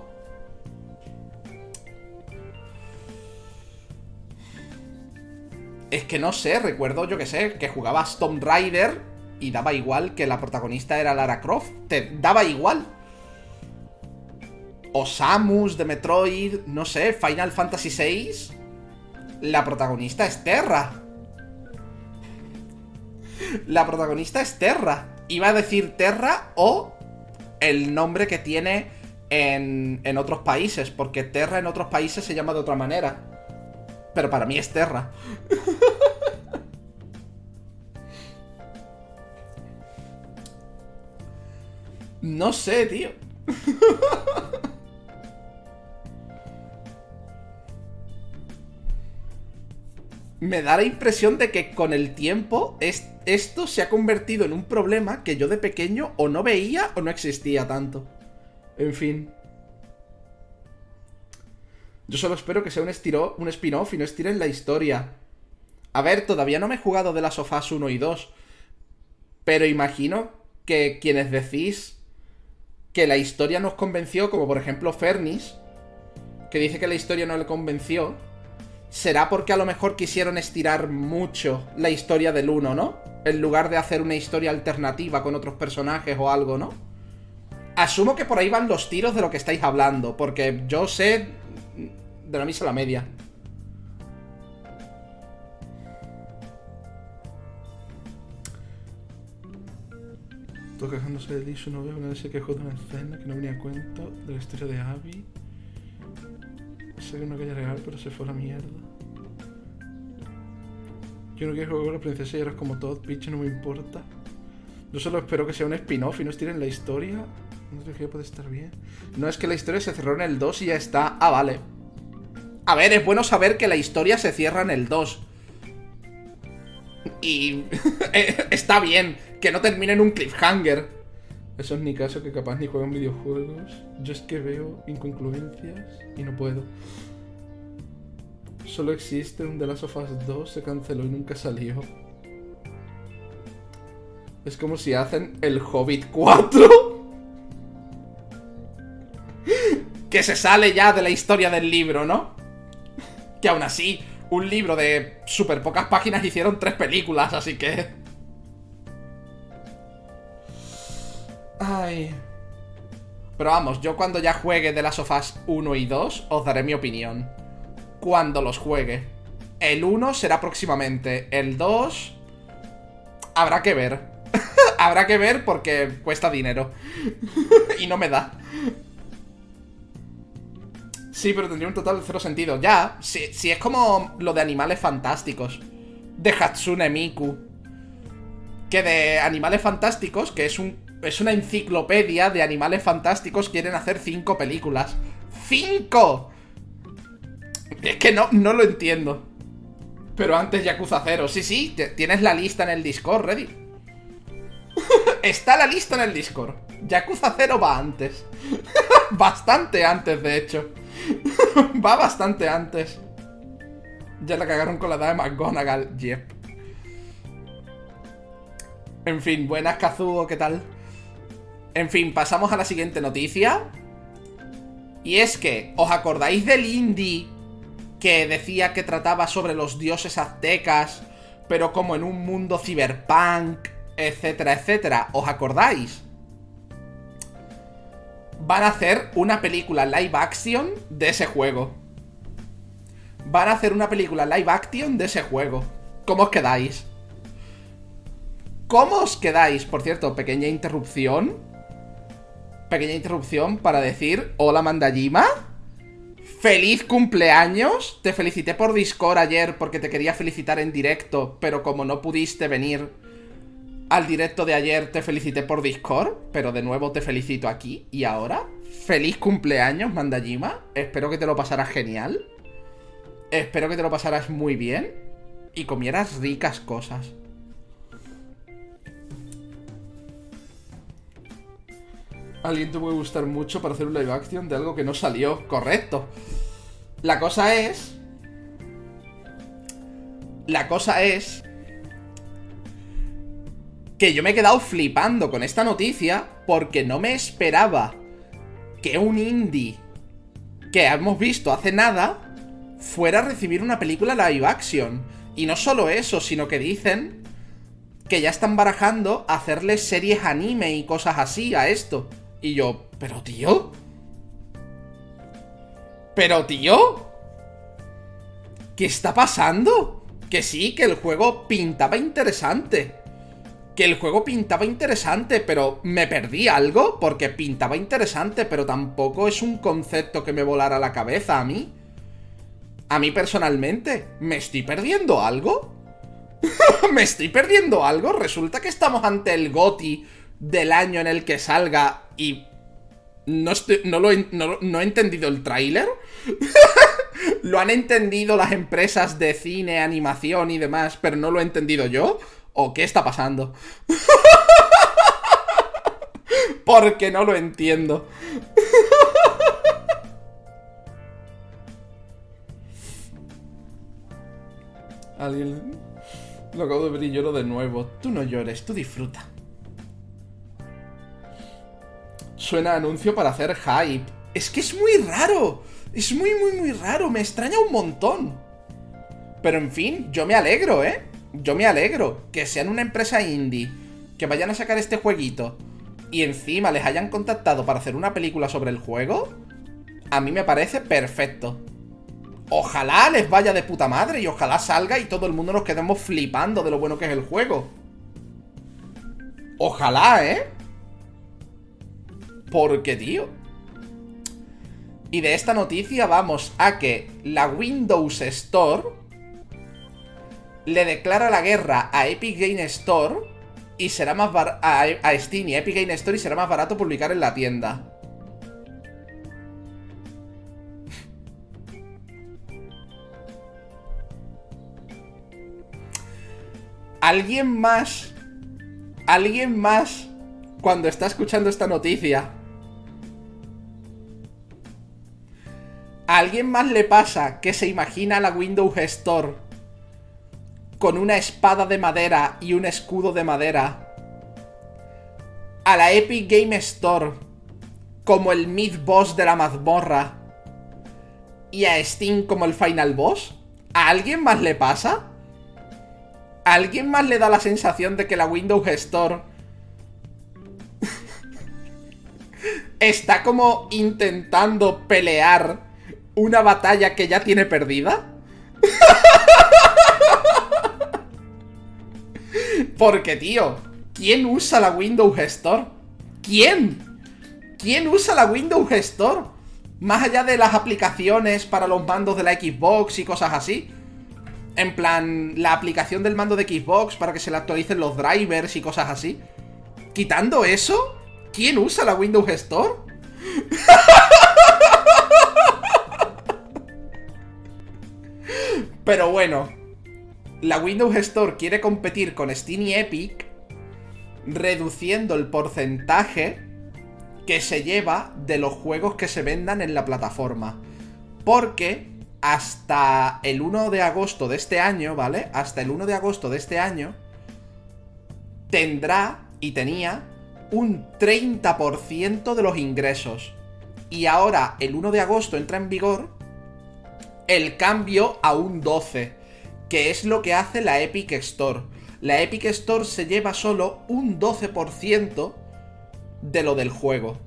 Es que no sé, recuerdo, yo que sé, que jugabas Tomb Raider y daba igual que la protagonista era Lara Croft. Te daba igual o Samus de Metroid, no sé, Final Fantasy VI, la protagonista es Terra. La protagonista es Terra. Iba a decir Terra o el nombre que tiene en, en otros países, porque Terra en otros países se llama de otra manera. Pero para mí es Terra. No sé, tío. me da la impresión de que con el tiempo esto se ha convertido en un problema que yo de pequeño o no veía o no existía tanto. En fin. Yo solo espero que sea un, un spin-off y no estiren la historia. A ver, todavía no me he jugado de las sofás 1 y 2. Pero imagino que quienes decís que la historia nos convenció, como por ejemplo Fernis, que dice que la historia no le convenció, será porque a lo mejor quisieron estirar mucho la historia del 1, ¿no? En lugar de hacer una historia alternativa con otros personajes o algo, ¿no? Asumo que por ahí van los tiros de lo que estáis hablando, porque yo sé de la misa a la media. Estoy quejándose de Lisu, no veo, nadie se quejó de una escena que no venía a cuento de la historia de Abby. Sé que una calle real, pero se fue a la mierda. Yo no quiero jugar con la princesa y eres como todo, bitch, no me importa. Yo solo espero que sea un spin-off y no estiren la historia. No sé qué puede estar bien. No es que la historia se cerró en el 2 y ya está. Ah, vale. A ver, es bueno saber que la historia se cierra en el 2. Y eh, está bien, que no termine en un cliffhanger. Eso es mi caso, que capaz ni juegan videojuegos. Yo es que veo inconcluencias y no puedo. Solo existe un The Last of Us 2, se canceló y nunca salió. Es como si hacen el Hobbit 4. que se sale ya de la historia del libro, ¿no? Que aún así, un libro de súper pocas páginas hicieron tres películas, así que... Pero vamos, yo cuando ya juegue de las sofás 1 y 2 os daré mi opinión. Cuando los juegue. El 1 será próximamente. El 2... Habrá que ver. Habrá que ver porque cuesta dinero. y no me da. Sí, pero tendría un total de cero sentido. Ya, si, si es como lo de animales fantásticos. De Hatsune Miku. Que de animales fantásticos, que es un es una enciclopedia de animales fantásticos, quieren hacer cinco películas. ¡Cinco! Es que no, no lo entiendo. Pero antes Yakuza 0. Sí, sí, tienes la lista en el Discord, ready. Está la lista en el Discord. Yakuza 0 va antes. bastante antes, de hecho. va bastante antes. Ya la cagaron con la edad de McGonagall. Yep. En fin, buenas Kazuo, ¿qué tal? En fin, pasamos a la siguiente noticia. Y es que, ¿os acordáis del indie que decía que trataba sobre los dioses aztecas, pero como en un mundo cyberpunk, etcétera, etcétera? ¿Os acordáis? Van a hacer una película live action de ese juego. Van a hacer una película live action de ese juego. ¿Cómo os quedáis? ¿Cómo os quedáis? Por cierto, pequeña interrupción pequeña interrupción para decir, hola Mandajima, feliz cumpleaños, te felicité por Discord ayer porque te quería felicitar en directo, pero como no pudiste venir al directo de ayer, te felicité por Discord, pero de nuevo te felicito aquí y ahora, feliz cumpleaños Mandajima, espero que te lo pasaras genial, espero que te lo pasaras muy bien y comieras ricas cosas. Alguien te puede gustar mucho para hacer un live action de algo que no salió. Correcto. La cosa es. La cosa es. Que yo me he quedado flipando con esta noticia porque no me esperaba que un indie que hemos visto hace nada fuera a recibir una película live action. Y no solo eso, sino que dicen que ya están barajando hacerle series anime y cosas así a esto. Y yo, pero tío. Pero tío. ¿Qué está pasando? Que sí, que el juego pintaba interesante. Que el juego pintaba interesante, pero me perdí algo porque pintaba interesante, pero tampoco es un concepto que me volara la cabeza a mí. A mí personalmente, ¿me estoy perdiendo algo? ¿Me estoy perdiendo algo? Resulta que estamos ante el GOTI del año en el que salga y no, no, lo, no, he entendido el tráiler. lo han entendido las empresas de cine, animación y demás, pero no lo he entendido yo. ¿O qué está pasando? Porque no lo entiendo. Alguien... Lo acabo de ver lloro de nuevo. Tú no llores, tú disfruta. Suena anuncio para hacer hype. Es que es muy raro. Es muy, muy, muy raro. Me extraña un montón. Pero en fin, yo me alegro, ¿eh? Yo me alegro. Que sean una empresa indie. Que vayan a sacar este jueguito. Y encima les hayan contactado para hacer una película sobre el juego. A mí me parece perfecto. Ojalá les vaya de puta madre y ojalá salga y todo el mundo nos quedemos flipando de lo bueno que es el juego. Ojalá, ¿eh? Porque, tío. Y de esta noticia vamos a que la Windows Store le declara la guerra a Epic Game Store y será más a Steam y Epic Game Store y será más barato publicar en la tienda. ¿Alguien más? ¿Alguien más? Cuando está escuchando esta noticia. ¿A alguien más le pasa que se imagina la Windows Store con una espada de madera y un escudo de madera? A la Epic Game Store como el mid boss de la mazmorra y a Steam como el final boss? ¿A alguien más le pasa? ¿A alguien más le da la sensación de que la Windows Store está como intentando pelear una batalla que ya tiene perdida? Porque, tío, ¿quién usa la Windows Store? ¿Quién? ¿Quién usa la Windows Store? Más allá de las aplicaciones para los mandos de la Xbox y cosas así. En plan, la aplicación del mando de Xbox para que se le actualicen los drivers y cosas así. Quitando eso, ¿quién usa la Windows Store? Pero bueno, la Windows Store quiere competir con Steam y Epic reduciendo el porcentaje que se lleva de los juegos que se vendan en la plataforma. Porque hasta el 1 de agosto de este año, ¿vale? Hasta el 1 de agosto de este año tendrá y tenía un 30% de los ingresos. Y ahora, el 1 de agosto entra en vigor el cambio a un 12, que es lo que hace la Epic Store. La Epic Store se lleva solo un 12% de lo del juego.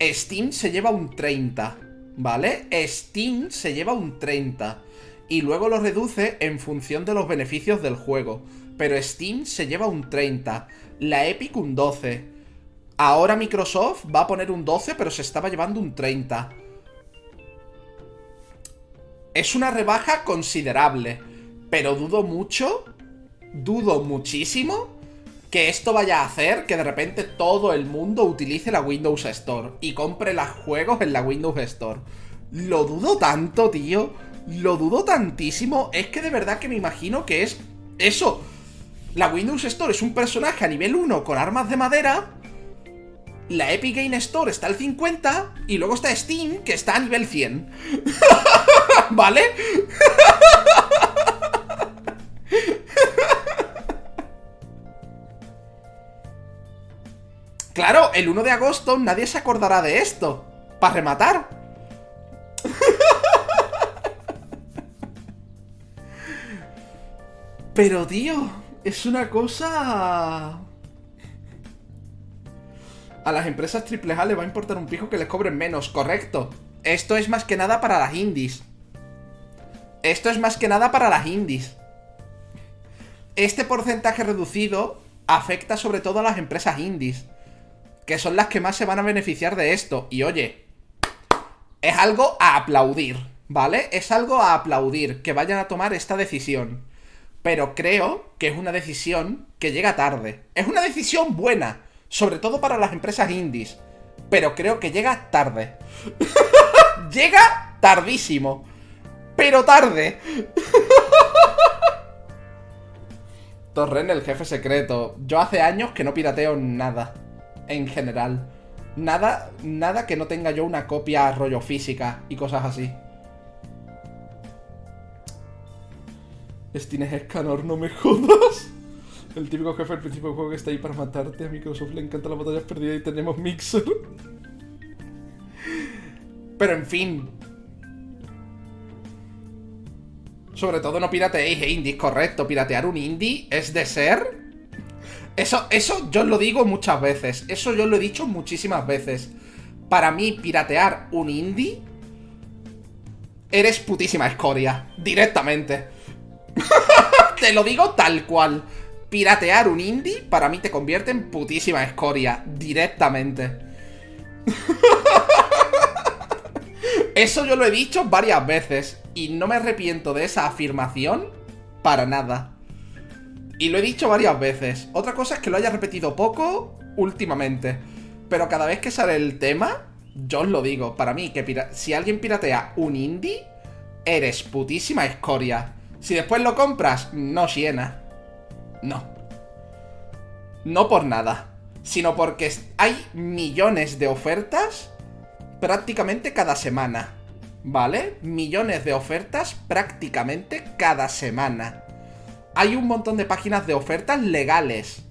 Steam se lleva un 30%. ¿vale? Steam se lleva un 30 y luego lo reduce en función de los beneficios del juego. Pero Steam se lleva un 30, la Epic un 12. Ahora Microsoft va a poner un 12, pero se estaba llevando un 30. Es una rebaja considerable, pero dudo mucho, dudo muchísimo que esto vaya a hacer que de repente todo el mundo utilice la Windows Store y compre los juegos en la Windows Store. Lo dudo tanto, tío. Lo dudo tantísimo. Es que de verdad que me imagino que es eso. La Windows Store es un personaje a nivel 1 con armas de madera. La Epic Game Store está al 50 y luego está Steam que está a nivel 100. ¿Vale? Claro, el 1 de agosto nadie se acordará de esto. Para rematar. Pero, tío, es una cosa... A las empresas AAA le va a importar un pijo que les cobren menos, correcto. Esto es más que nada para las indies. Esto es más que nada para las indies. Este porcentaje reducido afecta sobre todo a las empresas indies que son las que más se van a beneficiar de esto. Y oye, es algo a aplaudir, ¿vale? Es algo a aplaudir que vayan a tomar esta decisión. Pero creo que es una decisión que llega tarde. Es una decisión buena, sobre todo para las empresas indies. Pero creo que llega tarde. llega tardísimo. Pero tarde. Torren, el jefe secreto. Yo hace años que no pirateo nada en general. Nada, nada que no tenga yo una copia rollo física y cosas así. Steam es Escanor, no me jodas. El típico jefe al principio del juego que está ahí para matarte. A Microsoft le encanta las batallas perdidas y tenemos Mixer. Pero en fin. Sobre todo no pirateéis indies, correcto. Piratear un indie es de ser eso, eso yo lo digo muchas veces. Eso yo lo he dicho muchísimas veces. Para mí, piratear un indie. Eres putísima escoria. Directamente. te lo digo tal cual. Piratear un indie para mí te convierte en putísima escoria. Directamente. Eso yo lo he dicho varias veces y no me arrepiento de esa afirmación para nada. Y lo he dicho varias veces. Otra cosa es que lo haya repetido poco últimamente. Pero cada vez que sale el tema, yo os lo digo. Para mí, que si alguien piratea un indie, eres putísima escoria. Si después lo compras, no llena. No. No por nada. Sino porque hay millones de ofertas prácticamente cada semana. ¿Vale? Millones de ofertas prácticamente cada semana. Hay un montón de páginas de ofertas legales.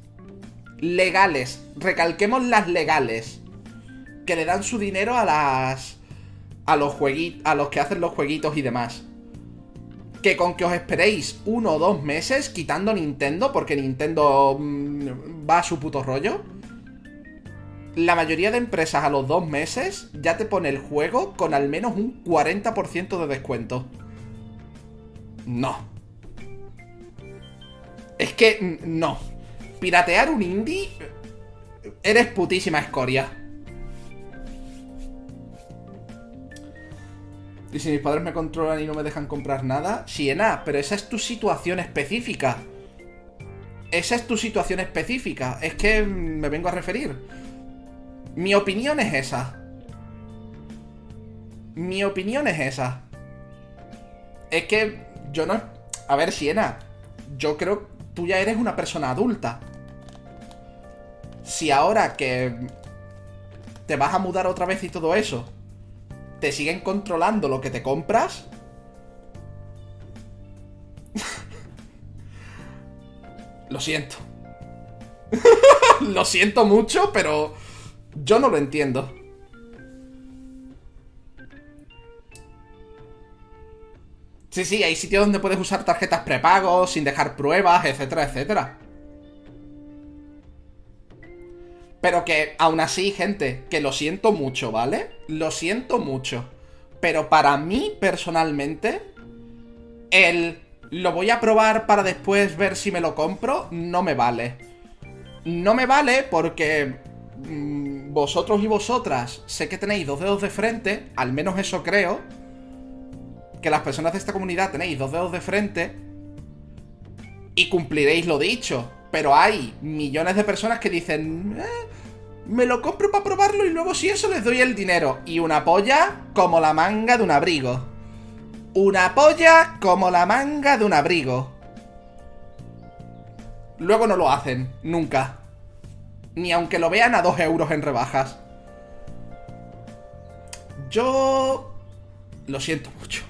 Legales. Recalquemos las legales. Que le dan su dinero a las. A los jueguitos. A los que hacen los jueguitos y demás. Que con que os esperéis uno o dos meses, quitando Nintendo, porque Nintendo mm, va a su puto rollo la mayoría de empresas a los dos meses ya te pone el juego con al menos un 40% de descuento. No. Es que no. Piratear un indie... Eres putísima escoria. Y si mis padres me controlan y no me dejan comprar nada, Siena, pero esa es tu situación específica. Esa es tu situación específica. Es que me vengo a referir. Mi opinión es esa. Mi opinión es esa. Es que yo no... A ver, Siena, yo creo que tú ya eres una persona adulta. Si ahora que te vas a mudar otra vez y todo eso, te siguen controlando lo que te compras... lo siento. lo siento mucho, pero yo no lo entiendo. Sí, sí, hay sitios donde puedes usar tarjetas prepago, sin dejar pruebas, etcétera, etcétera. Pero que, aún así, gente, que lo siento mucho, ¿vale? Lo siento mucho. Pero para mí, personalmente, el lo voy a probar para después ver si me lo compro, no me vale. No me vale porque Mm, vosotros y vosotras sé que tenéis dos dedos de frente, al menos eso creo, que las personas de esta comunidad tenéis dos dedos de frente y cumpliréis lo dicho. Pero hay millones de personas que dicen, eh, me lo compro para probarlo y luego si eso les doy el dinero. Y una polla como la manga de un abrigo. Una polla como la manga de un abrigo. Luego no lo hacen, nunca ni aunque lo vean a 2 euros en rebajas. Yo... Lo siento mucho.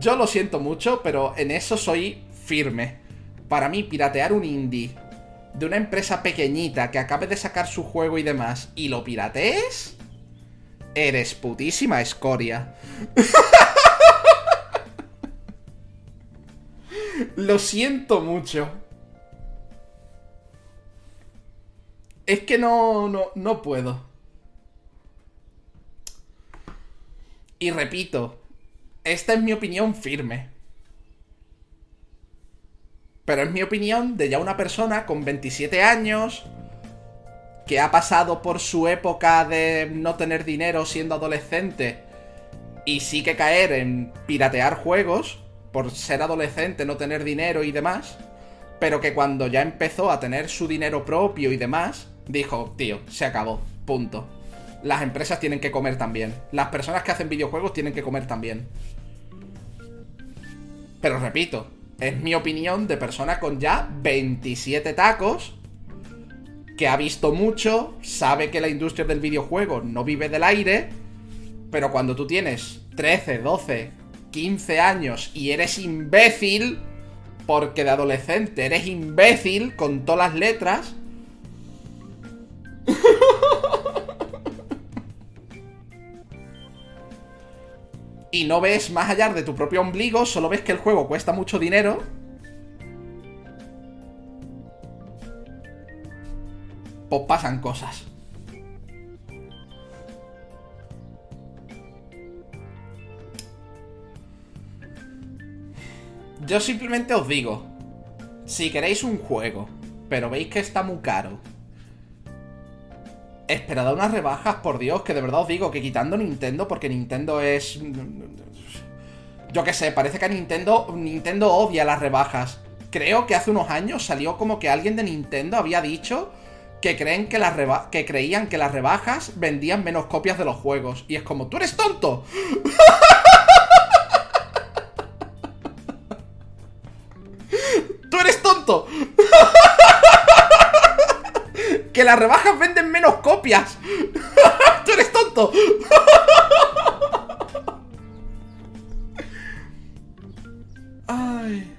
Yo lo siento mucho, pero en eso soy firme. Para mí, piratear un indie de una empresa pequeñita que acabe de sacar su juego y demás y lo piratees, eres putísima escoria. lo siento mucho. Es que no, no, no puedo. Y repito, esta es mi opinión firme. Pero es mi opinión de ya una persona con 27 años que ha pasado por su época de no tener dinero siendo adolescente y sí que caer en piratear juegos por ser adolescente, no tener dinero y demás, pero que cuando ya empezó a tener su dinero propio y demás, dijo, tío, se acabó, punto. Las empresas tienen que comer también. Las personas que hacen videojuegos tienen que comer también. Pero repito, es mi opinión de persona con ya 27 tacos, que ha visto mucho, sabe que la industria del videojuego no vive del aire, pero cuando tú tienes 13, 12, 15 años y eres imbécil, porque de adolescente eres imbécil con todas las letras, y no ves más allá de tu propio ombligo, solo ves que el juego cuesta mucho dinero. Pues pasan cosas. Yo simplemente os digo, si queréis un juego, pero veis que está muy caro, Esperad unas rebajas, por Dios, que de verdad os digo que quitando Nintendo, porque Nintendo es... Yo qué sé, parece que Nintendo... Nintendo odia las rebajas. Creo que hace unos años salió como que alguien de Nintendo había dicho que creen que las que creían que las rebajas vendían menos copias de los juegos. Y es como, ¡tú eres tonto! ¡Tú eres tonto! que las rebajas venden menos copias. ¡Tú eres tonto! Ay.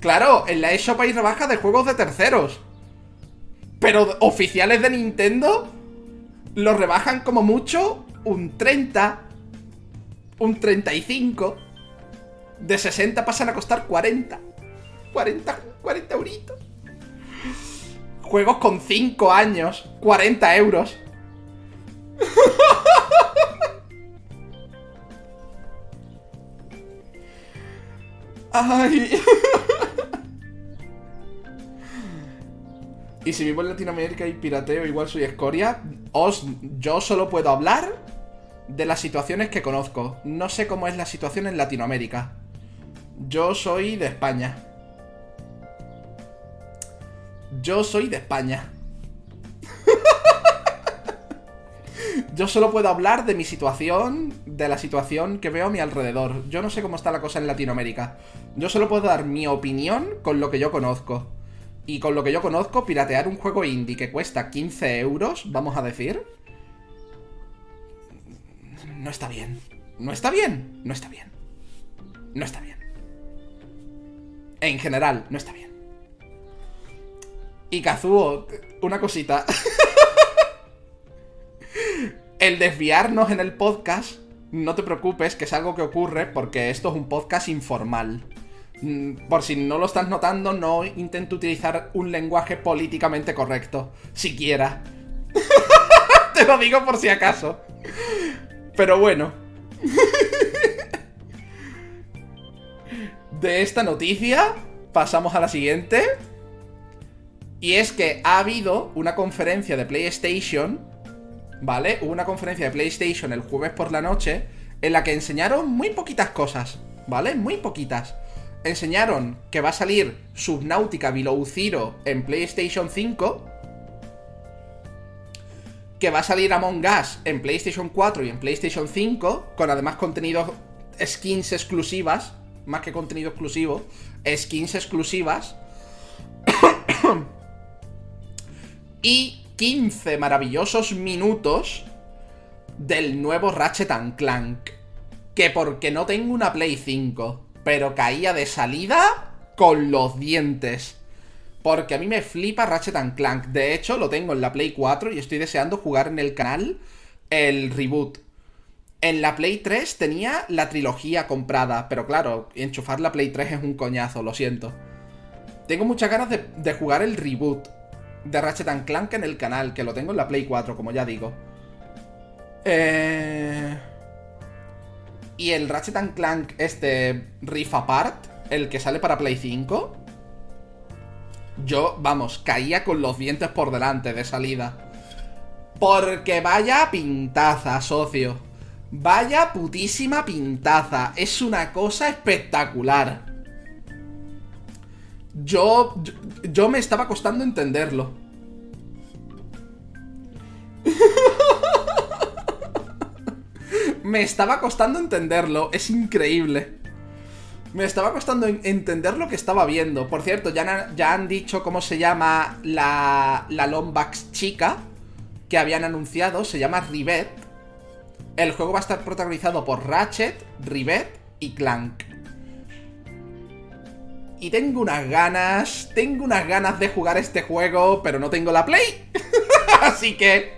Claro, en la eShop hay rebajas de juegos de terceros. Pero oficiales de Nintendo los rebajan como mucho un 30, un 35. De 60 pasan a costar 40. 40, 40 euritos. Juegos con 5 años, 40 euros. Ay. Y si vivo en Latinoamérica y pirateo, igual soy escoria. Os, yo solo puedo hablar de las situaciones que conozco. No sé cómo es la situación en Latinoamérica. Yo soy de España. Yo soy de España. Yo solo puedo hablar de mi situación, de la situación que veo a mi alrededor. Yo no sé cómo está la cosa en Latinoamérica. Yo solo puedo dar mi opinión con lo que yo conozco. Y con lo que yo conozco, piratear un juego indie que cuesta 15 euros, vamos a decir... No está bien. No está bien. No está bien. No está bien. En general, no está bien. Y Kazuo, una cosita. el desviarnos en el podcast, no te preocupes, que es algo que ocurre porque esto es un podcast informal. Mm, por si no lo estás notando, no intento utilizar un lenguaje políticamente correcto. Siquiera. Te lo digo por si acaso. Pero bueno. De esta noticia pasamos a la siguiente. Y es que ha habido una conferencia de PlayStation, ¿vale? Hubo una conferencia de PlayStation el jueves por la noche en la que enseñaron muy poquitas cosas, ¿vale? Muy poquitas enseñaron que va a salir Subnautica Below Zero en PlayStation 5. Que va a salir Among Us en PlayStation 4 y en PlayStation 5. Con además contenidos, skins exclusivas. Más que contenido exclusivo. Skins exclusivas. y 15 maravillosos minutos del nuevo Ratchet Clank. Que porque no tengo una Play 5 pero caía de salida con los dientes. Porque a mí me flipa Ratchet Clank. De hecho, lo tengo en la Play 4 y estoy deseando jugar en el canal el reboot. En la Play 3 tenía la trilogía comprada, pero claro, enchufar la Play 3 es un coñazo, lo siento. Tengo muchas ganas de, de jugar el reboot de Ratchet Clank en el canal, que lo tengo en la Play 4, como ya digo. Eh... Y el Ratchet Clank, este Riff Apart, el que sale para Play 5, yo, vamos, caía con los dientes por delante de salida. Porque vaya pintaza, socio. Vaya putísima pintaza. Es una cosa espectacular. Yo, yo, me estaba costando entenderlo. me estaba costando entenderlo. Es increíble. Me estaba costando entender lo que estaba viendo. Por cierto, ya, ya han dicho cómo se llama la, la Lombax chica que habían anunciado. Se llama Rivet. El juego va a estar protagonizado por Ratchet, Rivet y Clank. Y tengo unas ganas, tengo unas ganas de jugar este juego, pero no tengo la Play. Así que...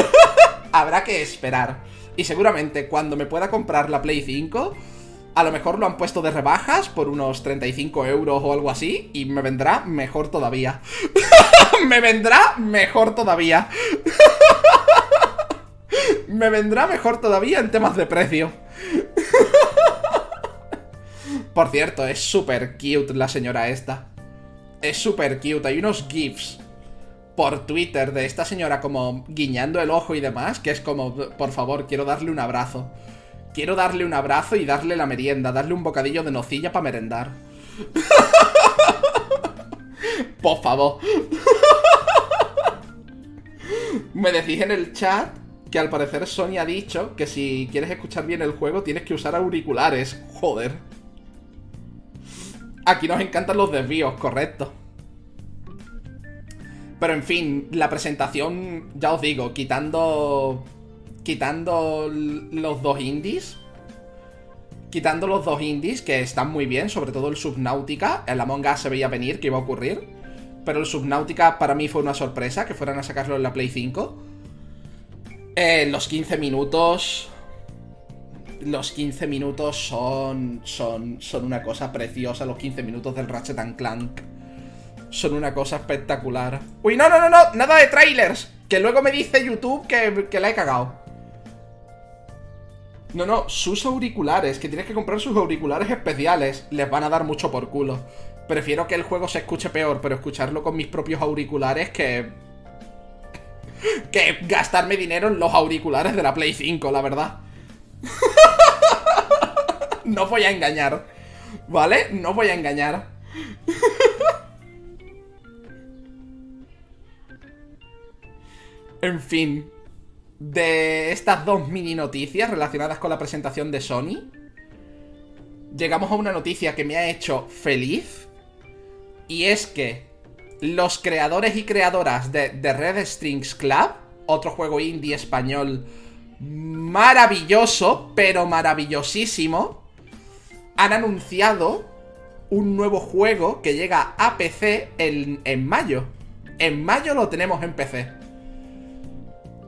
habrá que esperar. Y seguramente cuando me pueda comprar la Play 5, a lo mejor lo han puesto de rebajas por unos 35 euros o algo así, y me vendrá mejor todavía. me vendrá mejor todavía. me vendrá mejor todavía en temas de precio. Por cierto, es súper cute la señora esta. Es súper cute. Hay unos GIFs por Twitter de esta señora como guiñando el ojo y demás, que es como, por favor, quiero darle un abrazo. Quiero darle un abrazo y darle la merienda, darle un bocadillo de nocilla para merendar. por favor. Me decís en el chat que al parecer Sony ha dicho que si quieres escuchar bien el juego tienes que usar auriculares. Joder. Aquí nos encantan los desvíos, correcto. Pero en fin, la presentación, ya os digo, quitando. Quitando los dos indies. Quitando los dos indies, que están muy bien, sobre todo el Subnautica. El Among Us se veía venir que iba a ocurrir. Pero el Subnautica para mí fue una sorpresa, que fueran a sacarlo en la Play 5. Eh, los 15 minutos. Los 15 minutos son, son. Son una cosa preciosa. Los 15 minutos del Ratchet Clank son una cosa espectacular. Uy, no, no, no, no, nada de trailers. Que luego me dice YouTube que, que la he cagado. No, no, sus auriculares, que tienes que comprar sus auriculares especiales. Les van a dar mucho por culo. Prefiero que el juego se escuche peor, pero escucharlo con mis propios auriculares que... que gastarme dinero en los auriculares de la Play 5, la verdad. no voy a engañar. ¿Vale? No voy a engañar. En fin, de estas dos mini noticias relacionadas con la presentación de Sony, llegamos a una noticia que me ha hecho feliz. Y es que los creadores y creadoras de, The Red Strings Club, otro juego indie español maravilloso, pero maravillosísimo, han anunciado un nuevo juego que llega a PC en, en mayo. En mayo lo tenemos en PC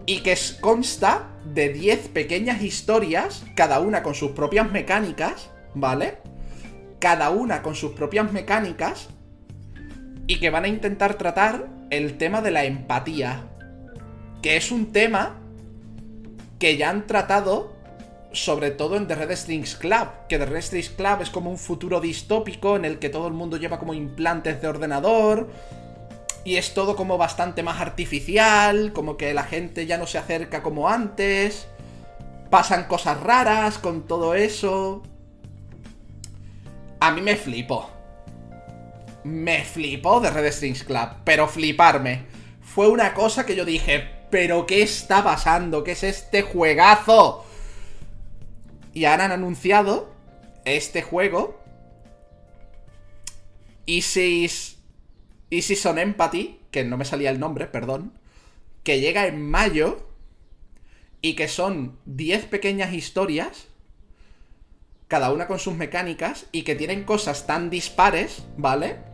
y que consta de 10 pequeñas historias, cada una con sus propias mecánicas, ¿vale? Cada una con sus propias mecánicas y que van a intentar tratar el tema de la empatía, que es un tema que ya han tratado sobre todo en The Red Strings Club, que The Red Strings Club es como un futuro distópico en el que todo el mundo lleva como implantes de ordenador, y es todo como bastante más artificial, como que la gente ya no se acerca como antes. Pasan cosas raras con todo eso. A mí me flipo. Me flipó de Red Strings Club, pero fliparme. Fue una cosa que yo dije, pero ¿qué está pasando? ¿Qué es este juegazo? Y ahora han anunciado este juego. Isis Easy Son Empathy, que no me salía el nombre, perdón, que llega en mayo y que son 10 pequeñas historias, cada una con sus mecánicas, y que tienen cosas tan dispares, ¿vale?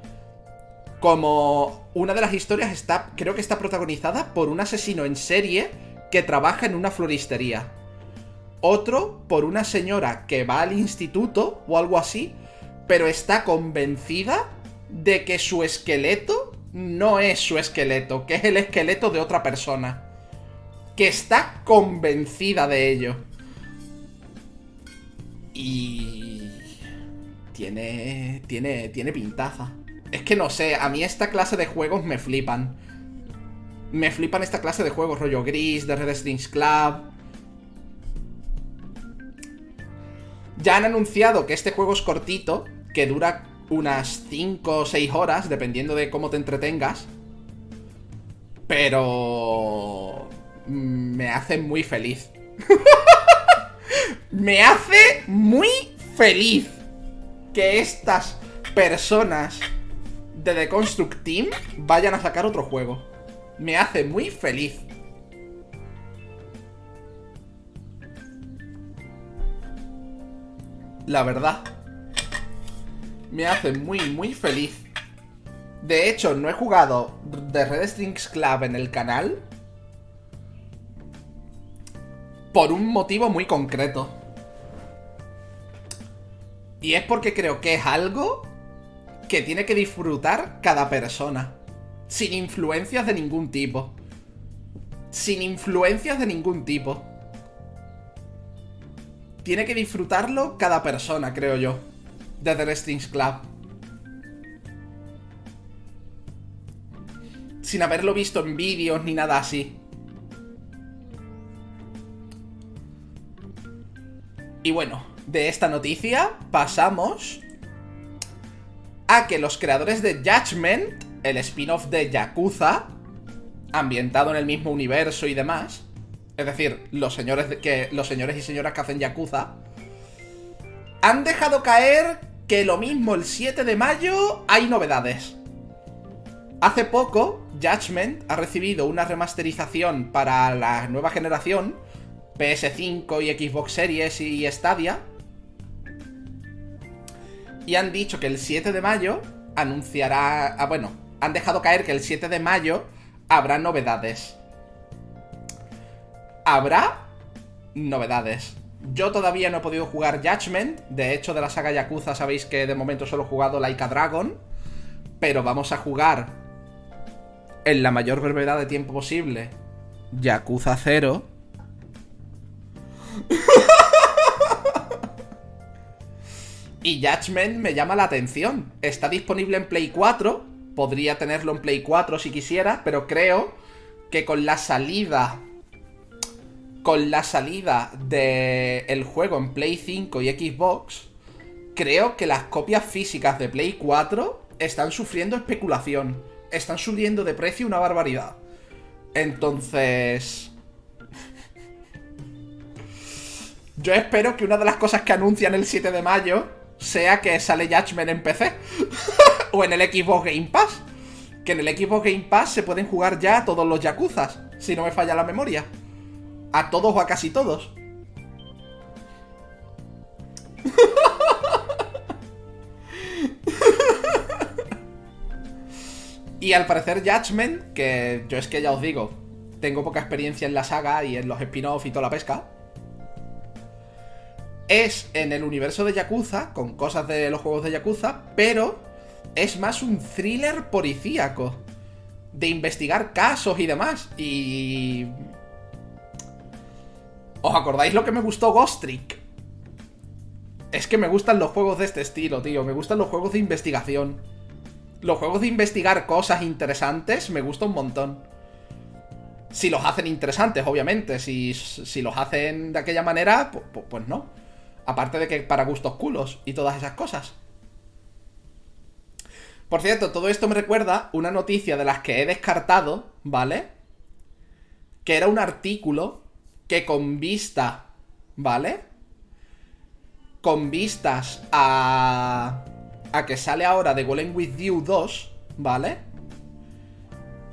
Como una de las historias está, creo que está protagonizada por un asesino en serie que trabaja en una floristería. Otro por una señora que va al instituto o algo así, pero está convencida de que su esqueleto no es su esqueleto, que es el esqueleto de otra persona. Que está convencida de ello. Y... Tiene... Tiene... Tiene pintaza. Es que no sé, a mí esta clase de juegos me flipan. Me flipan esta clase de juegos, rollo gris, de Red Strings Club. Ya han anunciado que este juego es cortito, que dura unas 5 o 6 horas, dependiendo de cómo te entretengas. Pero... Me hace muy feliz. me hace muy feliz que estas personas de The Construct Team vayan a sacar otro juego. Me hace muy feliz. La verdad me hace muy, muy feliz. De hecho, no he jugado The Red Strings Club en el canal por un motivo muy concreto. Y es porque creo que es algo que tiene que disfrutar cada persona. Sin influencias de ningún tipo. Sin influencias de ningún tipo. Tiene que disfrutarlo cada persona, creo yo de The Wrestling Club. sin haberlo visto en vídeos ni nada así. Y bueno, de esta noticia pasamos a que los creadores de Judgment, el spin-off de Yakuza, ambientado en el mismo universo y demás, es decir, los señores, que, los señores y señoras que hacen Yakuza, han dejado caer que lo mismo el 7 de mayo hay novedades. Hace poco, Judgment ha recibido una remasterización para la nueva generación, PS5 y Xbox Series y Stadia. Y han dicho que el 7 de mayo anunciará... Ah, bueno, han dejado caer que el 7 de mayo habrá novedades. Habrá novedades. Yo todavía no he podido jugar Judgment. De hecho, de la saga Yakuza sabéis que de momento solo he jugado Like a Dragon. Pero vamos a jugar en la mayor brevedad de tiempo posible, Yakuza 0. Y Judgment me llama la atención. Está disponible en Play 4. Podría tenerlo en Play 4 si quisiera, pero creo que con la salida. Con la salida del el juego en Play 5 y Xbox, creo que las copias físicas de Play 4 están sufriendo especulación están subiendo de precio una barbaridad. Entonces... Yo espero que una de las cosas que anuncian el 7 de mayo sea que sale Judgment en PC. o en el Xbox Game Pass. Que en el Xbox Game Pass se pueden jugar ya todos los Yakuzas, si no me falla la memoria. A todos o a casi todos. Y al parecer Judgment, que yo es que ya os digo, tengo poca experiencia en la saga y en los spin-off y toda la pesca, es en el universo de Yakuza, con cosas de los juegos de Yakuza, pero es más un thriller policíaco, de investigar casos y demás. Y... ¿Os acordáis lo que me gustó Ghost Trick? Es que me gustan los juegos de este estilo, tío, me gustan los juegos de investigación los juegos de investigar cosas interesantes me gustan un montón. Si los hacen interesantes, obviamente. Si, los hacen de aquella manera, pues, no. Aparte de que para gustos culos y todas esas cosas. Por cierto, todo esto me recuerda una noticia de las que he descartado, ¿vale? Que era un artículo que con vista, ¿vale? Con vistas a a que sale ahora de Golem With You 2, ¿vale?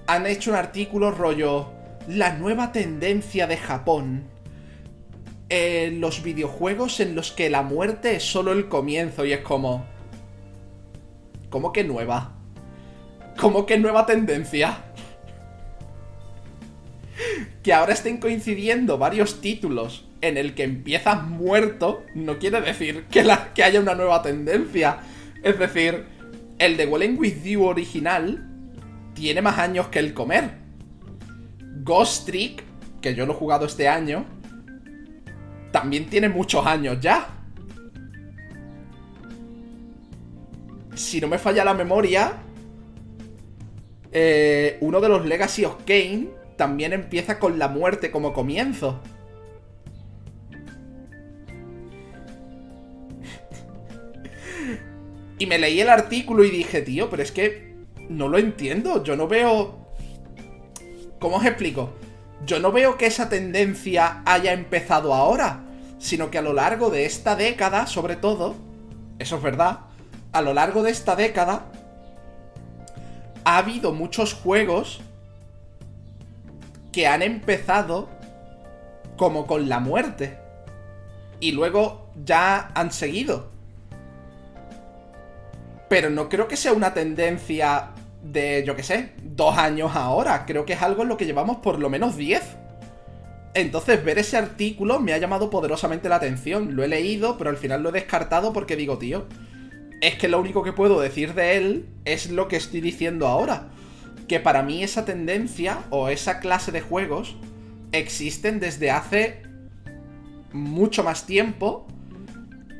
Han hecho un artículo rollo la nueva tendencia de Japón los videojuegos en los que la muerte es solo el comienzo y es como... ¿Cómo que nueva? ¿Cómo que nueva tendencia? que ahora estén coincidiendo varios títulos en el que empiezas muerto no quiere decir que, la, que haya una nueva tendencia. Es decir, el de Walling With You original tiene más años que el comer. Ghost Trick, que yo lo he jugado este año, también tiene muchos años ya. Si no me falla la memoria, eh, uno de los Legacy of Kane también empieza con la muerte como comienzo. Y me leí el artículo y dije, tío, pero es que no lo entiendo. Yo no veo... ¿Cómo os explico? Yo no veo que esa tendencia haya empezado ahora, sino que a lo largo de esta década, sobre todo, eso es verdad, a lo largo de esta década, ha habido muchos juegos que han empezado como con la muerte. Y luego ya han seguido. Pero no creo que sea una tendencia de, yo qué sé, dos años ahora. Creo que es algo en lo que llevamos por lo menos diez. Entonces, ver ese artículo me ha llamado poderosamente la atención. Lo he leído, pero al final lo he descartado porque digo, tío, es que lo único que puedo decir de él es lo que estoy diciendo ahora. Que para mí esa tendencia o esa clase de juegos existen desde hace mucho más tiempo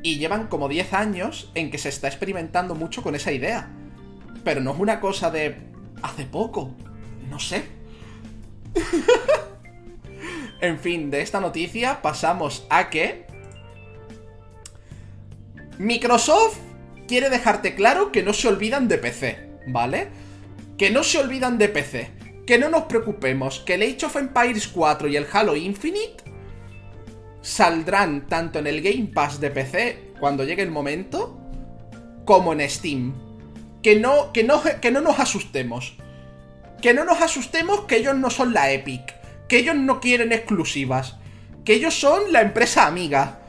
y llevan como 10 años en que se está experimentando mucho con esa idea. Pero no es una cosa de hace poco. No sé. en fin, de esta noticia pasamos a que... Microsoft quiere dejarte claro que no se olvidan de PC, ¿vale? Que no se olvidan de PC. Que no nos preocupemos, que el Age of Empires 4 y el Halo Infinite saldrán tanto en el Game Pass de PC cuando llegue el momento, como en Steam. Que no, que no, que no nos asustemos. Que no nos asustemos que ellos no son la Epic. Que ellos no quieren exclusivas. Que ellos son la empresa amiga.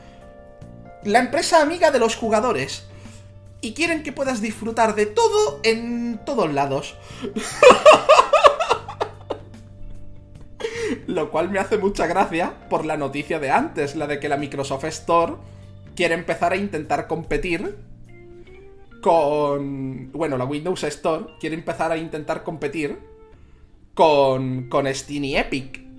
La empresa amiga de los jugadores. Y quieren que puedas disfrutar de todo en todos lados. Lo cual me hace mucha gracia por la noticia de antes, la de que la Microsoft Store quiere empezar a intentar competir con... Bueno, la Windows Store quiere empezar a intentar competir con, con Steam y Epic.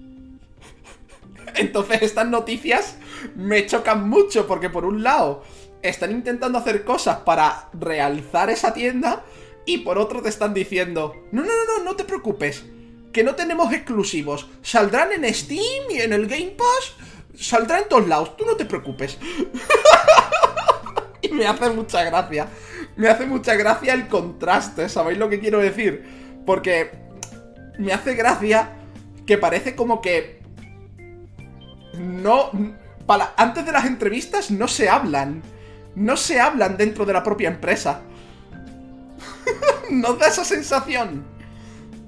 Entonces estas noticias me chocan mucho porque por un lado están intentando hacer cosas para realzar esa tienda y por otro te están diciendo, no, no, no, no, no te preocupes, que no tenemos exclusivos, saldrán en Steam y en el Game Pass, saldrá en todos lados, tú no te preocupes. y me hace mucha gracia, me hace mucha gracia el contraste, ¿sabéis lo que quiero decir? Porque me hace gracia que parece como que no para, antes de las entrevistas no se hablan. No se hablan dentro de la propia empresa. ¿No da esa sensación?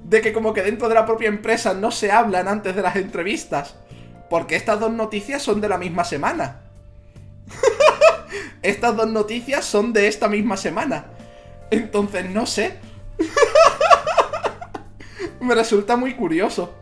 De que como que dentro de la propia empresa no se hablan antes de las entrevistas. Porque estas dos noticias son de la misma semana. estas dos noticias son de esta misma semana. Entonces, no sé. Me resulta muy curioso.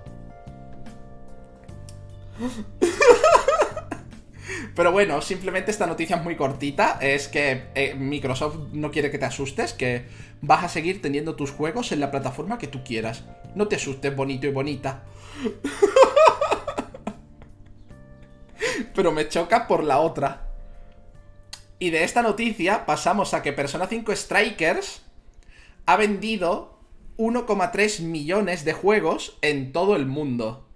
Pero bueno, simplemente esta noticia es muy cortita. Es que eh, Microsoft no quiere que te asustes, que vas a seguir teniendo tus juegos en la plataforma que tú quieras. No te asustes, bonito y bonita. Pero me choca por la otra. Y de esta noticia pasamos a que Persona 5 Strikers ha vendido 1,3 millones de juegos en todo el mundo.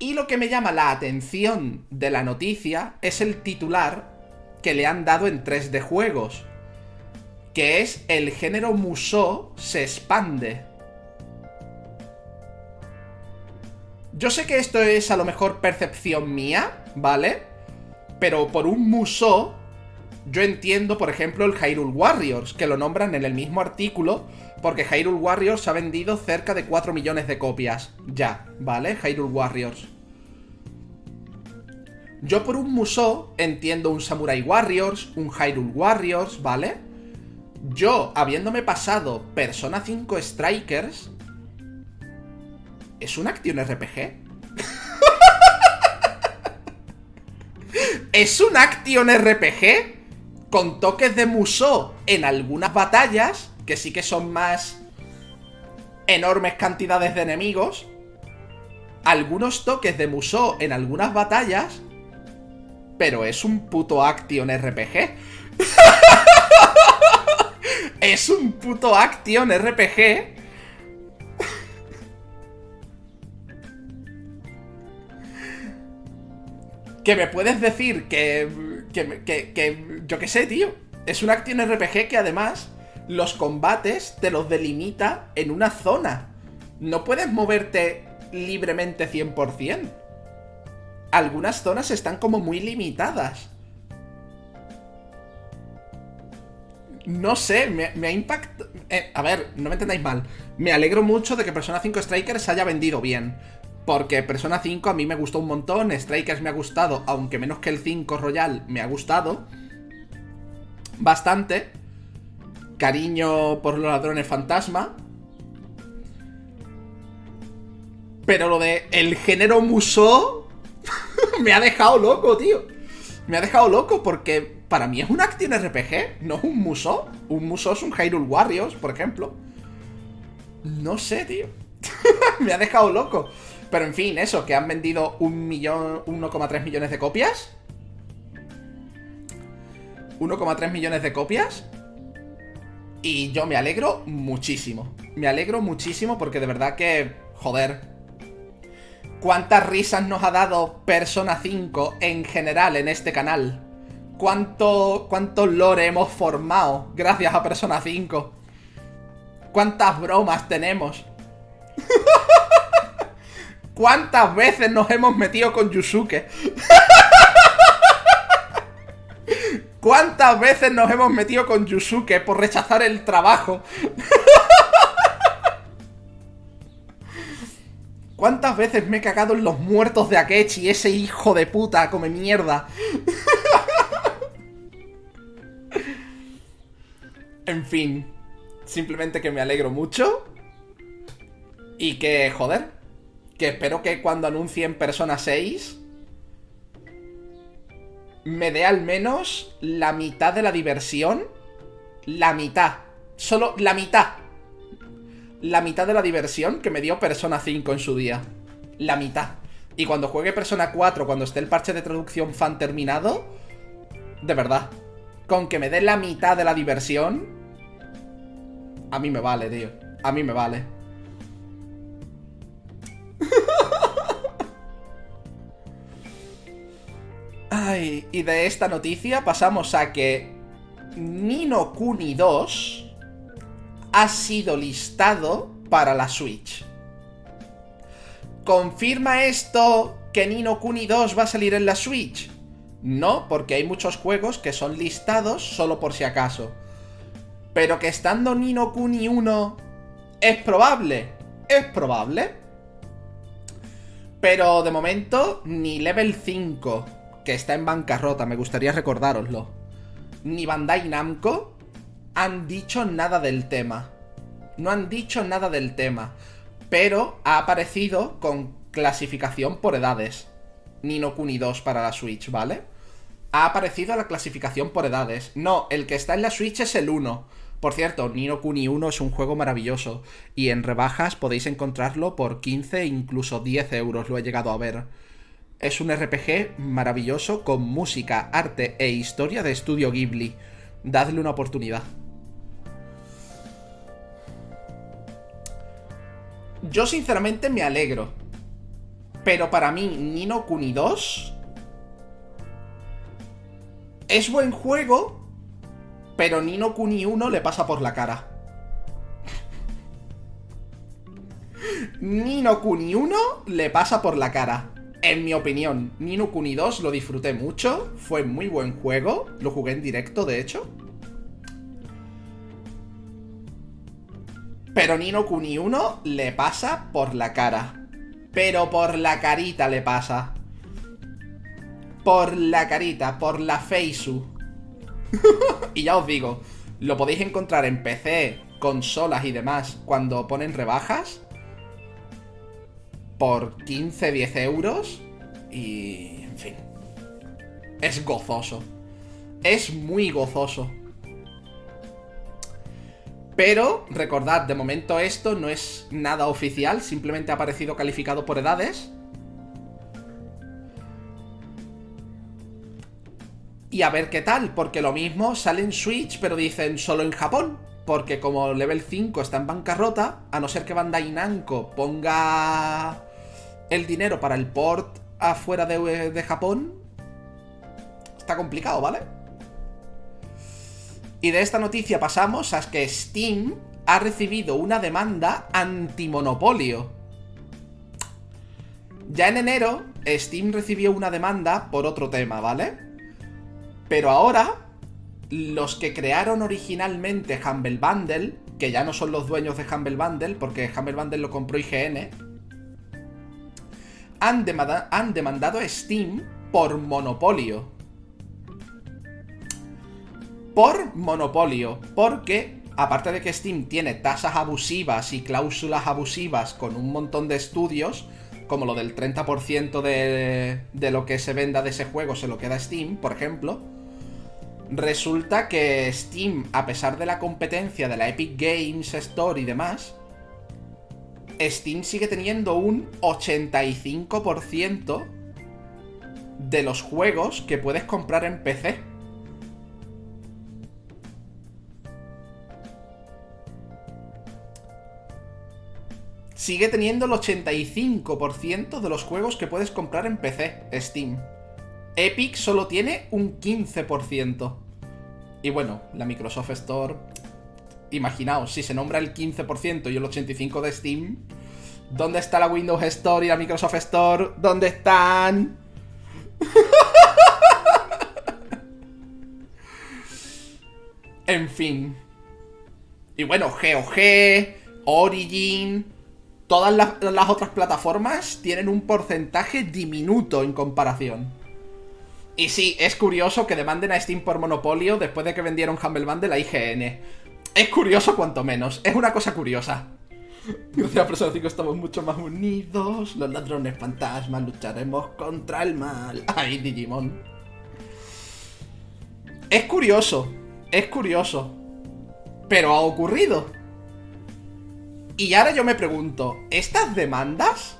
Y lo que me llama la atención de la noticia es el titular que le han dado en 3D juegos, que es el género Musou se expande. Yo sé que esto es a lo mejor percepción mía, ¿vale? Pero por un Musou, yo entiendo, por ejemplo, el Hyrule Warriors, que lo nombran en el mismo artículo, porque Hyrule Warriors ha vendido cerca de 4 millones de copias. Ya, ¿vale? Hyrule Warriors. Yo por un Musou entiendo un Samurai Warriors, un Hyrule Warriors, ¿vale? Yo, habiéndome pasado Persona 5 Strikers, ¿es un Action RPG? ¿Es un Action RPG? Con toques de Musou en algunas batallas, que sí que son más enormes cantidades de enemigos. Algunos toques de Musou en algunas batallas. Pero es un puto Action RPG. es un puto Action RPG. que me puedes decir que, que, que, que yo qué sé, tío. Es un Action RPG que además los combates te los delimita en una zona. No puedes moverte libremente 100%. Algunas zonas están como muy limitadas. No sé, me, ha impactado... Eh, a ver, no me entendáis mal. Me alegro mucho de que Persona 5 Strikers haya vendido bien. Porque Persona 5 a mí me gustó un montón, Strikers me ha gustado, aunque menos que el 5 Royal me ha gustado. Bastante. Cariño por los ladrones fantasma. Pero lo de el género Musou me ha dejado loco, tío. Me ha dejado loco porque para mí es un Action RPG, no es un Musou. Un Musou es un Hyrule Warriors, por ejemplo. No sé, tío. me ha dejado loco. Pero en fin, eso, que han vendido un millón, 1,3 millones de copias. 1,3 millones de copias. Y yo me alegro muchísimo. Me alegro muchísimo porque de verdad que, joder, cuántas risas nos ha dado Persona 5 en general en este canal. Cuánto, cuánto lore hemos formado gracias a Persona 5. Cuántas bromas tenemos. ¿Cuántas veces nos hemos metido con Yusuke? ¿Cuántas veces nos hemos metido con Yusuke por rechazar el trabajo? ¿Cuántas veces me he cagado en los muertos de Akechi, ese hijo de puta, come mierda? en fin, simplemente que me alegro mucho. Y que, joder, que espero que cuando anuncien Persona 6 me dé al menos la mitad de la diversión. La mitad. Solo la mitad. La mitad de la diversión que me dio Persona 5 en su día. La mitad. Y cuando juegue Persona 4, cuando esté el parche de traducción fan terminado, de verdad, con que me dé la mitad de la diversión, a mí me vale, tío. A mí me vale. Y de esta noticia pasamos a que Nino Kuni 2 ha sido listado para la Switch. ¿Confirma esto que Nino Kuni 2 va a salir en la Switch? No, porque hay muchos juegos que son listados solo por si acaso. Pero que estando Nino Kuni 1 es probable. Es probable. Pero de momento, ni Level 5, que está en bancarrota, me gustaría recordároslo, ni Bandai Namco han dicho nada del tema. No han dicho nada del tema. Pero ha aparecido con clasificación por edades. Nino Kuni 2 para la Switch, ¿vale? Ha aparecido la clasificación por edades. No, el que está en la Switch es el 1. Por cierto, Nino Kuni 1 es un juego maravilloso y en rebajas podéis encontrarlo por 15 incluso 10 euros, lo he llegado a ver. Es un RPG maravilloso con música, arte e historia de estudio Ghibli. Dadle una oportunidad. Yo sinceramente me alegro. Pero para mí, Nino Kuni 2 es buen juego, pero Nino Kuni 1 le pasa por la cara. Nino Kuni 1 le pasa por la cara. En mi opinión, Nino Kuni 2 lo disfruté mucho, fue muy buen juego, lo jugué en directo de hecho. Pero Nino Kuni 1 le pasa por la cara. Pero por la carita le pasa. Por la carita, por la feisu. y ya os digo, lo podéis encontrar en PC, consolas y demás cuando ponen rebajas. Por 15, 10 euros. Y... en fin. Es gozoso. Es muy gozoso. Pero, recordad, de momento esto no es nada oficial, simplemente ha aparecido calificado por edades. Y a ver qué tal, porque lo mismo sale en Switch, pero dicen solo en Japón. Porque como Level 5 está en bancarrota, a no ser que Bandai Namco ponga el dinero para el port afuera de, Japón, está complicado, ¿vale? Y de esta noticia pasamos a que Steam ha recibido una demanda antimonopolio. Ya en enero, Steam recibió una demanda por otro tema, ¿vale? Pero ahora, los que crearon originalmente Humble Bundle, que ya no son los dueños de Humble Bundle, porque Humble Bundle lo compró IGN, han, han demandado a Steam por monopolio. Por monopolio, porque aparte de que Steam tiene tasas abusivas y cláusulas abusivas con un montón de estudios, como lo del 30% de, de lo que se venda de ese juego se lo queda Steam, por ejemplo, resulta que Steam, a pesar de la competencia de la Epic Games Store y demás, Steam sigue teniendo un 85% de los juegos que puedes comprar en PC. sigue teniendo el 85% de los juegos que puedes comprar en PC, Steam. Epic solo tiene un 15%. Y bueno, la Microsoft Store... Imaginaos, si se nombra el 15% y el 85% de Steam, ¿dónde está la Windows Store y la Microsoft Store? ¿Dónde están? en fin. Y bueno, GOG, Origin, todas las, otras plataformas tienen un porcentaje diminuto en comparación. Y sí, es curioso que demanden a Steam por monopolio después de que vendieron Humble Bundle a IGN. Es curioso cuanto menos, es una cosa curiosa. Gracias a Persona 5 estamos mucho más unidos. Los ladrones fantasmas lucharemos contra el mal. Ay, Digimon. Es curioso, es curioso. Pero ha ocurrido. Y ahora yo me pregunto, ¿estas demandas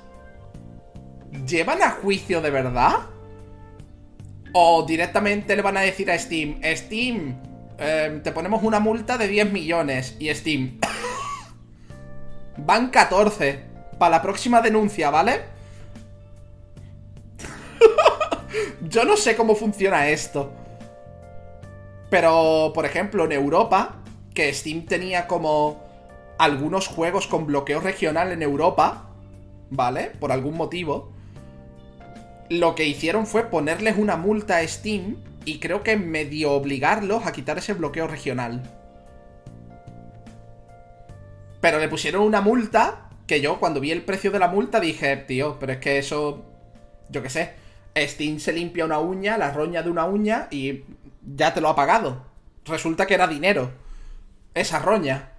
llevan a juicio de verdad? ¿O directamente le van a decir a Steam, Steam, em, te ponemos una multa de 10 millones y Steam, van 14 para la próxima denuncia, ¿vale? yo no sé cómo funciona esto. Pero, por ejemplo, en Europa, que Steam tenía como algunos juegos con bloqueo regional en Europa, ¿vale? Por algún motivo. Lo que hicieron fue ponerles una multa a Steam y creo que medio obligarlos a quitar ese bloqueo regional. Pero le pusieron una multa que yo cuando vi el precio de la multa dije, tío, pero es que eso, yo qué sé, Steam se limpia una uña, la roña de una uña y ya te lo ha pagado. Resulta que era dinero. Esa roña.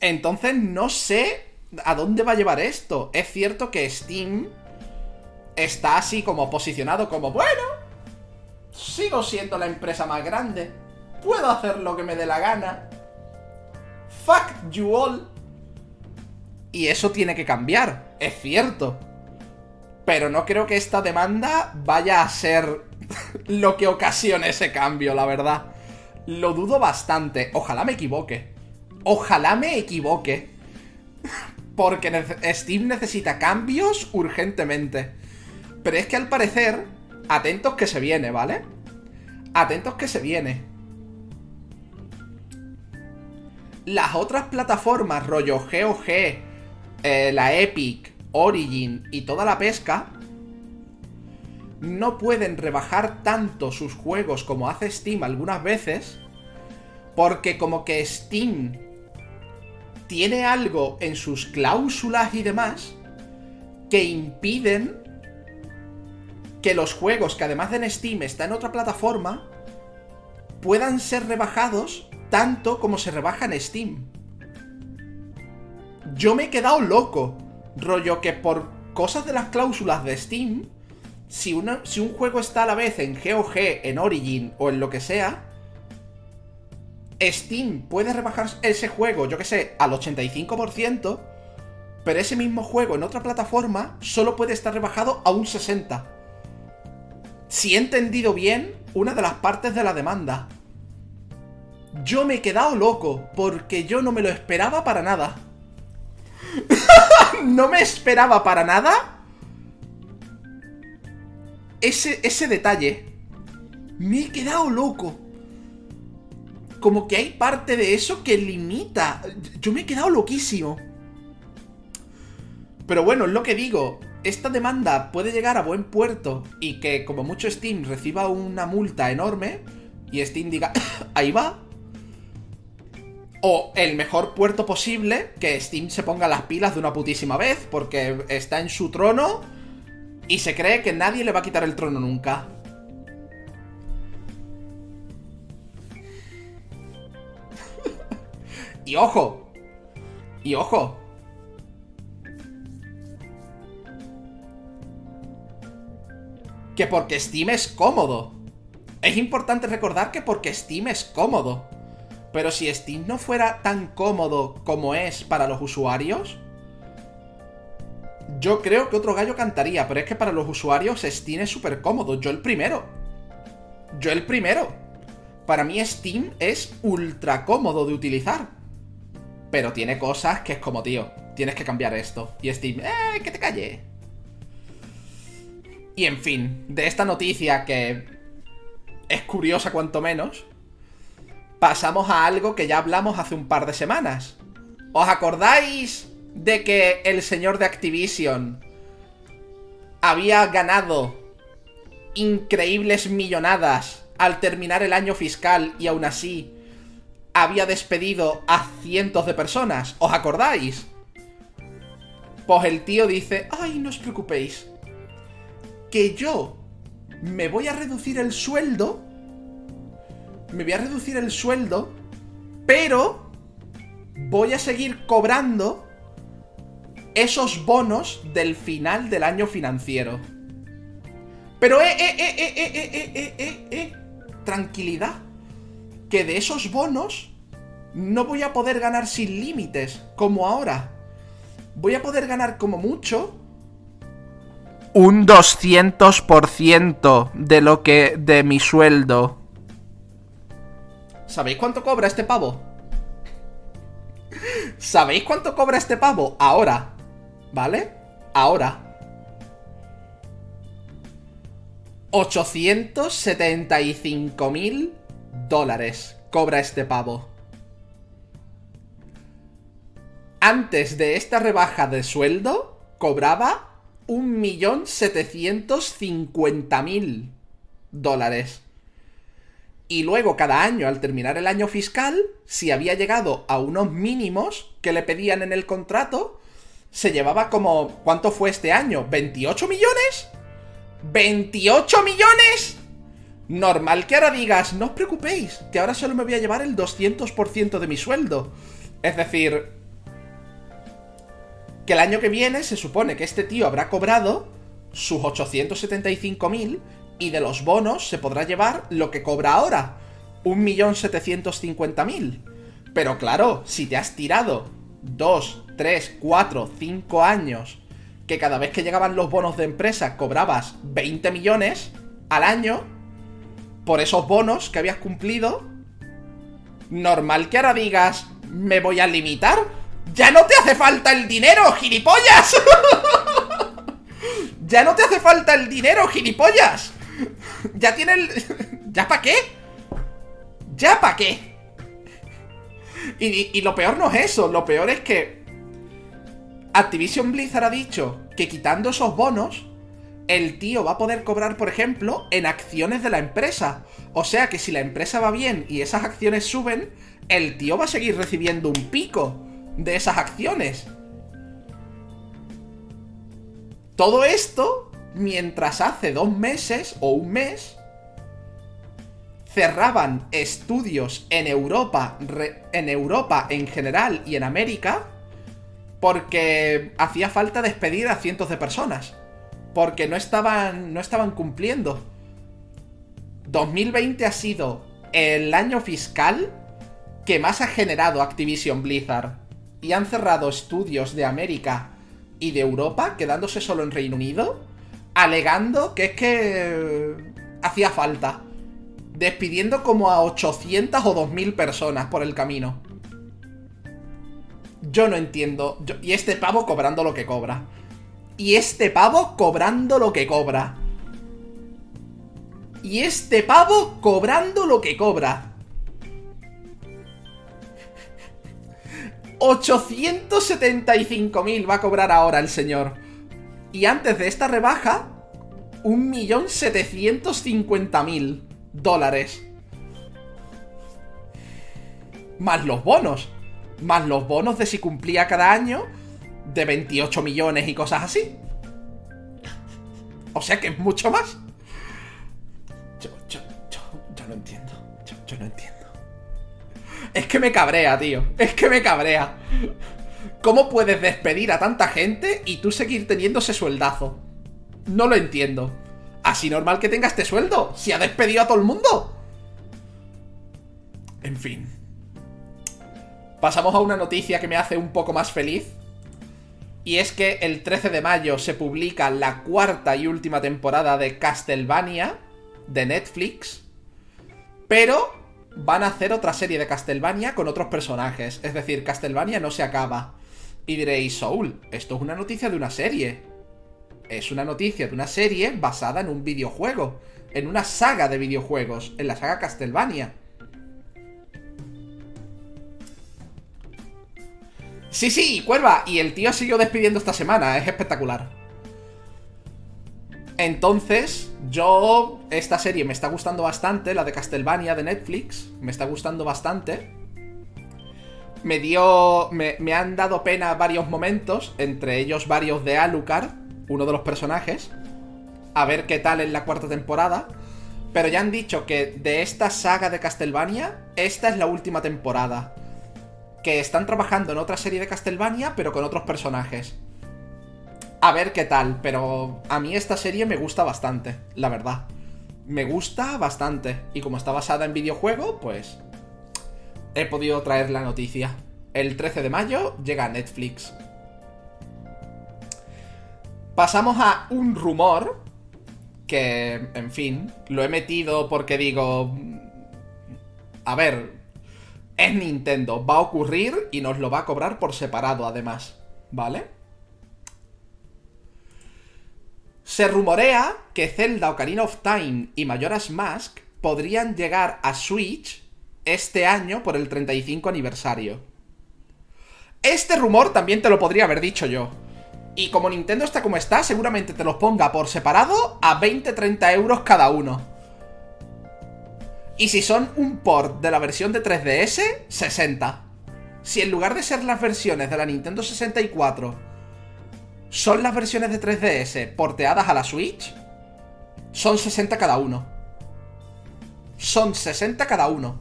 Entonces no sé a dónde va a llevar esto. Es cierto que Steam está así como posicionado como, bueno, sigo siendo la empresa más grande. Puedo hacer lo que me dé la gana. Fuck you all. Y eso tiene que cambiar, es cierto. Pero no creo que esta demanda vaya a ser lo que ocasione ese cambio, la verdad. Lo dudo bastante. Ojalá me equivoque. Ojalá me equivoque. Porque Steam necesita cambios urgentemente. Pero es que al parecer, atentos que se viene, ¿vale? Atentos que se viene. Las otras plataformas, rollo GOG, eh, la Epic, Origin y toda la pesca, no pueden rebajar tanto sus juegos como hace Steam algunas veces, porque como que Steam tiene algo en sus cláusulas y demás que impiden que los juegos que además de en Steam están en otra plataforma puedan ser rebajados tanto como se rebaja en Steam. Yo me he quedado loco, rollo que por cosas de las cláusulas de Steam, si, si un juego está a la vez en GOG, en Origin o en lo que sea, Steam puede rebajar ese juego, yo que sé, al 85%, pero ese mismo juego en otra plataforma solo puede estar rebajado a un 60%. Si he entendido bien, una de las partes de la demanda. Yo me he quedado loco, porque yo no me lo esperaba para nada. no me esperaba para nada ese, ese detalle. Me he quedado loco como que hay parte de eso que limita. Yo me he quedado loquísimo. Pero bueno, es lo que digo. Esta demanda puede llegar a buen puerto y que como mucho Steam reciba una multa enorme y Steam diga, ahí va. O el mejor puerto posible, que Steam se ponga las pilas de una putísima vez porque está en su trono y se cree que nadie le va a quitar el trono nunca. Y ojo. Y ojo. Que porque Steam es cómodo. Es importante recordar que porque Steam es cómodo. Pero si Steam no fuera tan cómodo como es para los usuarios, yo creo que otro gallo cantaría, pero es que para los usuarios Steam es súper cómodo. Yo el primero. Yo el primero. Para mí Steam es ultra cómodo de utilizar. Pero tiene cosas que es como, tío, tienes que cambiar esto. Y Steam, ¡eh, que te calle! Y en fin, de esta noticia que es curiosa cuanto menos, pasamos a algo que ya hablamos hace un par de semanas. ¿Os acordáis de que el señor de Activision había ganado increíbles millonadas al terminar el año fiscal y aún así había despedido a cientos de personas? ¿Os acordáis? Pues el tío dice, ay, no os preocupéis, que yo me voy a reducir el sueldo, me voy a reducir el sueldo, pero voy a seguir cobrando esos bonos del final del año financiero. Pero, eh, eh, eh, eh, eh, eh, eh, eh, eh, tranquilidad. Que de esos bonos no voy a poder ganar sin límites, como ahora. Voy a poder ganar como mucho un 200% de lo que de mi sueldo. ¿Sabéis cuánto cobra este pavo? ¿Sabéis cuánto cobra este pavo? Ahora. ¿Vale? Ahora. 875 mil dólares cobra este pavo. Antes de esta rebaja de sueldo, cobraba 1.750.000 dólares. Y luego cada año, al terminar el año fiscal, si había llegado a unos mínimos que le pedían en el contrato, se llevaba como... ¿Cuánto fue este año? ¿28 millones? ¿28 millones? Normal que ahora digas, no os preocupéis, que ahora solo me voy a llevar el 200% de mi sueldo. Es decir, que el año que viene se supone que este tío habrá cobrado sus 875.000 y de los bonos se podrá llevar lo que cobra ahora, 1.750.000. Pero claro, si te has tirado 2, 3, 4, 5 años que cada vez que llegaban los bonos de empresa cobrabas 20 millones al año por esos bonos que habías cumplido, normal que ahora digas, me voy a limitar. Ya no te hace falta el dinero, gilipollas. ya no te hace falta el dinero, gilipollas. Ya tiene el... ¿Ya para qué? ¿Ya para qué? Y, y lo peor no es eso, lo peor es que Activision Blizzard ha dicho que quitando esos bonos, el tío va a poder cobrar, por ejemplo, en acciones de la empresa. O sea que si la empresa va bien y esas acciones suben, el tío va a seguir recibiendo un pico de esas acciones. Todo esto mientras hace dos meses o un mes cerraban estudios en Europa, en Europa en general y en América porque hacía falta despedir a cientos de personas. Porque no estaban, no estaban cumpliendo. 2020 ha sido el año fiscal que más ha generado Activision Blizzard. Y han cerrado estudios de América y de Europa, quedándose solo en Reino Unido, alegando que es que hacía falta. Despidiendo como a 800 o 2000 personas por el camino. Yo no entiendo. y este pavo cobrando lo que cobra. Y este pavo cobrando lo que cobra. Y este pavo cobrando lo que cobra. 875.000 va a cobrar ahora el señor. Y antes de esta rebaja, 1.750.000 dólares. Más los bonos más los bonos de si cumplía cada año de 28 millones y cosas así. O sea que es mucho más. Yo, yo, yo, yo no entiendo. Yo, yo no entiendo. Es que me cabrea, tío. Es que me cabrea. ¿Cómo puedes despedir a tanta gente y tú seguir teniendo ese sueldazo? No lo entiendo. Así normal que tenga este sueldo, si ha despedido a todo el mundo. En fin. Pasamos a una noticia que me hace un poco más feliz. Y es que el 13 de mayo se publica la cuarta y última temporada de Castlevania de Netflix. Pero van a hacer otra serie de Castlevania con otros personajes. Es decir, Castlevania no se acaba. Y diréis, Soul, esto es una noticia de una serie. Es una noticia de una serie basada en un videojuego. En una saga de videojuegos. En la saga Castlevania. Sí, sí, Cuerva. Y el tío siguió despidiendo esta semana. Es espectacular. Entonces, yo. Esta serie me está gustando bastante. La de Castlevania de Netflix. Me está gustando bastante. Me dio. Me, han dado pena varios momentos. Entre ellos varios de Alucard. Uno de los personajes. A ver qué tal en la cuarta temporada. Pero ya han dicho que de esta saga de Castlevania, esta es la última temporada que están trabajando en otra serie de Castlevania, pero con otros personajes. A ver qué tal, pero a mí esta serie me gusta bastante, la verdad. Me gusta bastante. Y como está basada en videojuego, pues he podido traer la noticia. El 13 de mayo llega a Netflix. Pasamos a un rumor que, en fin, lo he metido porque digo... A ver, es Nintendo, va a ocurrir y nos lo va a cobrar por separado además, ¿vale? Se rumorea que Zelda Ocarina of Time y Majora's Mask podrían llegar a Switch este año por el 35 aniversario. Este rumor también te lo podría haber dicho yo. Y como Nintendo está como está, seguramente te los ponga por separado a 20-30 euros cada uno. Y si son un port de la versión de 3DS, 60. Si en lugar de ser las versiones de la Nintendo 64 son las versiones de 3DS porteadas a la Switch, son 60 cada uno. Son 60 cada uno.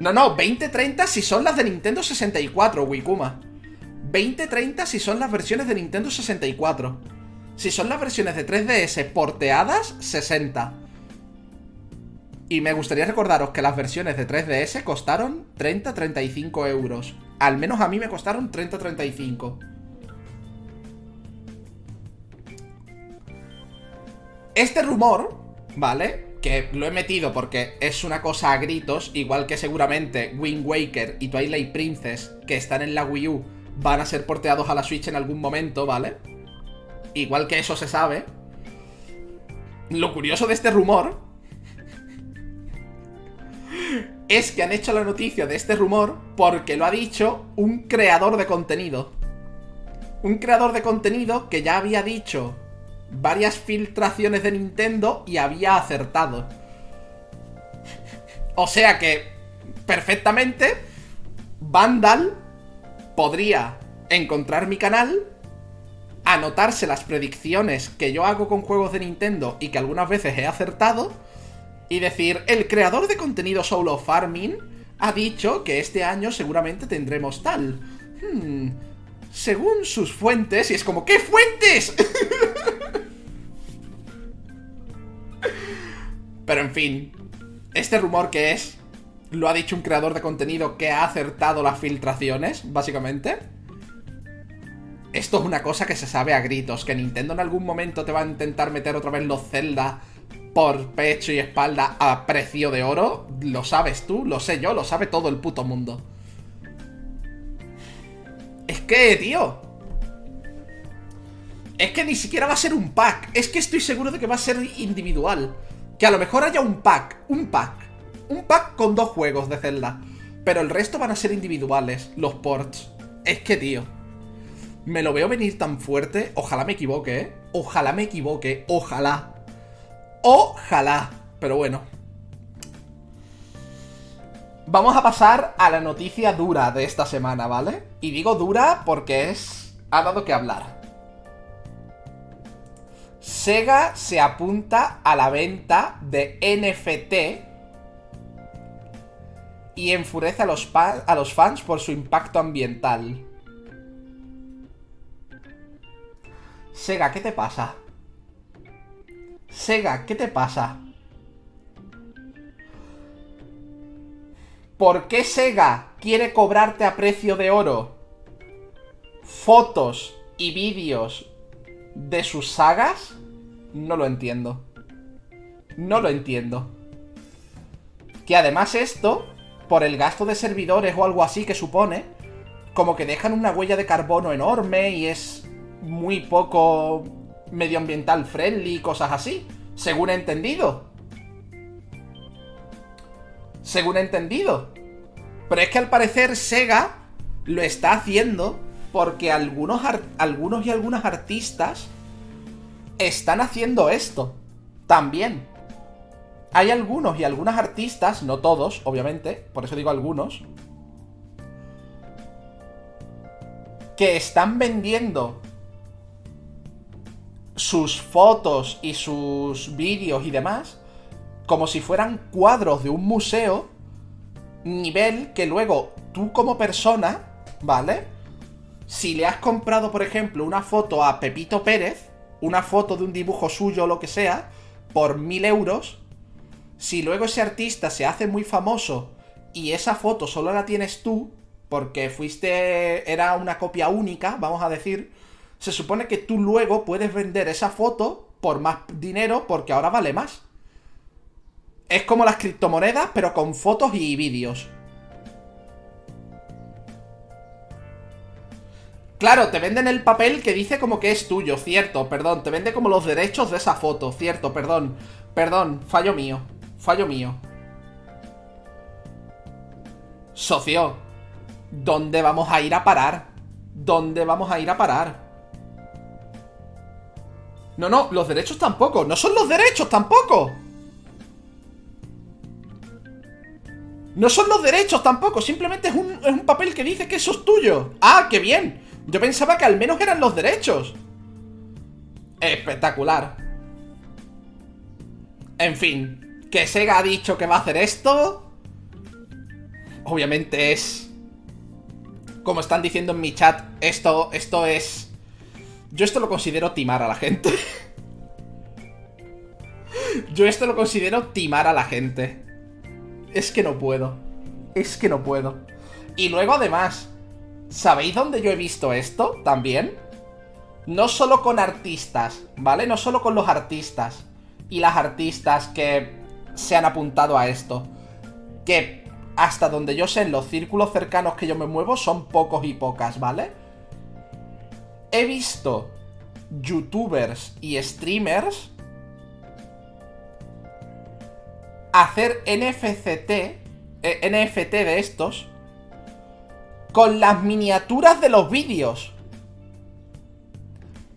No, no, 20-30 si son las de Nintendo 64, Wikuma. 20-30 si son las versiones de Nintendo 64. Si son las versiones de 3DS porteadas, 60. Y me gustaría recordaros que las versiones de 3DS costaron 30-35 euros. Al menos a mí me costaron 30-35. Este rumor, ¿vale? Que lo he metido porque es una cosa a gritos, igual que seguramente Wind Waker y Twilight Princess, que están en la Wii U, van a ser porteados a la Switch en algún momento, ¿vale? igual que eso se sabe, lo curioso de este rumor es que han hecho la noticia de este rumor porque lo ha dicho un creador de contenido. Un creador de contenido que ya había dicho varias filtraciones de Nintendo y había acertado. O sea que, perfectamente, Vandal podría encontrar mi canal anotarse las predicciones que yo hago con juegos de Nintendo y que algunas veces he acertado y decir, el creador de contenido Solo Farming ha dicho que este año seguramente tendremos tal. Hmm, según sus fuentes, y es como, ¿qué fuentes? Pero en fin, este rumor que es, lo ha dicho un creador de contenido que ha acertado las filtraciones, básicamente. Esto es una cosa que se sabe a gritos, que Nintendo en algún momento te va a intentar meter otra vez los Zelda por pecho y espalda a precio de oro. Lo sabes tú, lo sé yo, lo sabe todo el puto mundo. Es que, tío. Es que ni siquiera va a ser un pack. Es que estoy seguro de que va a ser individual. Que a lo mejor haya un pack. Un pack. Un pack con dos juegos de Zelda. Pero el resto van a ser individuales, los ports. Es que, tío. Me lo veo venir tan fuerte. Ojalá me equivoque, ¿eh? Ojalá me equivoque. Ojalá. Ojalá. Pero bueno. Vamos a pasar a la noticia dura de esta semana, ¿vale? Y digo dura porque es... Ha dado que hablar. Sega se apunta a la venta de NFT y enfurece a los, a los fans por su impacto ambiental. Sega, ¿qué te pasa? Sega, ¿qué te pasa? ¿Por qué Sega quiere cobrarte a precio de oro fotos y vídeos de sus sagas? No lo entiendo. No lo entiendo. Que además esto, por el gasto de servidores o algo así que supone, como que dejan una huella de carbono enorme y es muy poco medioambiental friendly y cosas así, según he entendido. Según he entendido. Pero es que al parecer Sega lo está haciendo porque algunos, algunos y algunas artistas están haciendo esto. También. Hay algunos y algunas artistas, no todos, obviamente, por eso digo algunos, que están vendiendo sus fotos y sus vídeos y demás como si fueran cuadros de un museo, nivel que luego tú como persona, ¿vale? Si le has comprado, por ejemplo, una foto a Pepito Pérez, una foto de un dibujo suyo o lo que sea, por mil euros, si luego ese artista se hace muy famoso y esa foto solo la tienes tú, porque fuiste, era una copia única, vamos a decir, se supone que tú luego puedes vender esa foto por más dinero porque ahora vale más. Es como las criptomonedas, pero con fotos y vídeos. Claro, te venden el papel que dice como que es tuyo, cierto, perdón. Te vende como los derechos de esa foto, cierto, perdón. Perdón, fallo mío. Fallo mío. Socio, ¿Dónde vamos a ir a parar? ¿Dónde vamos a ir a parar? No, no, los derechos tampoco. No son los derechos tampoco. No son los derechos tampoco. Simplemente es un, es un papel que dice que eso es tuyo. Ah, qué bien. Yo pensaba que al menos eran los derechos. Espectacular. En fin, que Sega ha dicho que va a hacer esto. Obviamente es como están diciendo en mi chat, esto, esto es... Yo esto lo considero timar a la gente. Yo esto lo considero timar a la gente. Es que no puedo. Es que no puedo. Y luego además, ¿sabéis dónde yo he visto esto también? No solo con artistas, ¿vale? No solo con los artistas y las artistas que se han apuntado a esto. Que hasta donde yo sé, en los círculos cercanos que yo me muevo son pocos y pocas, ¿vale? He visto youtubers y streamers hacer NFCT, eh, NFT de estos, con las miniaturas de los vídeos.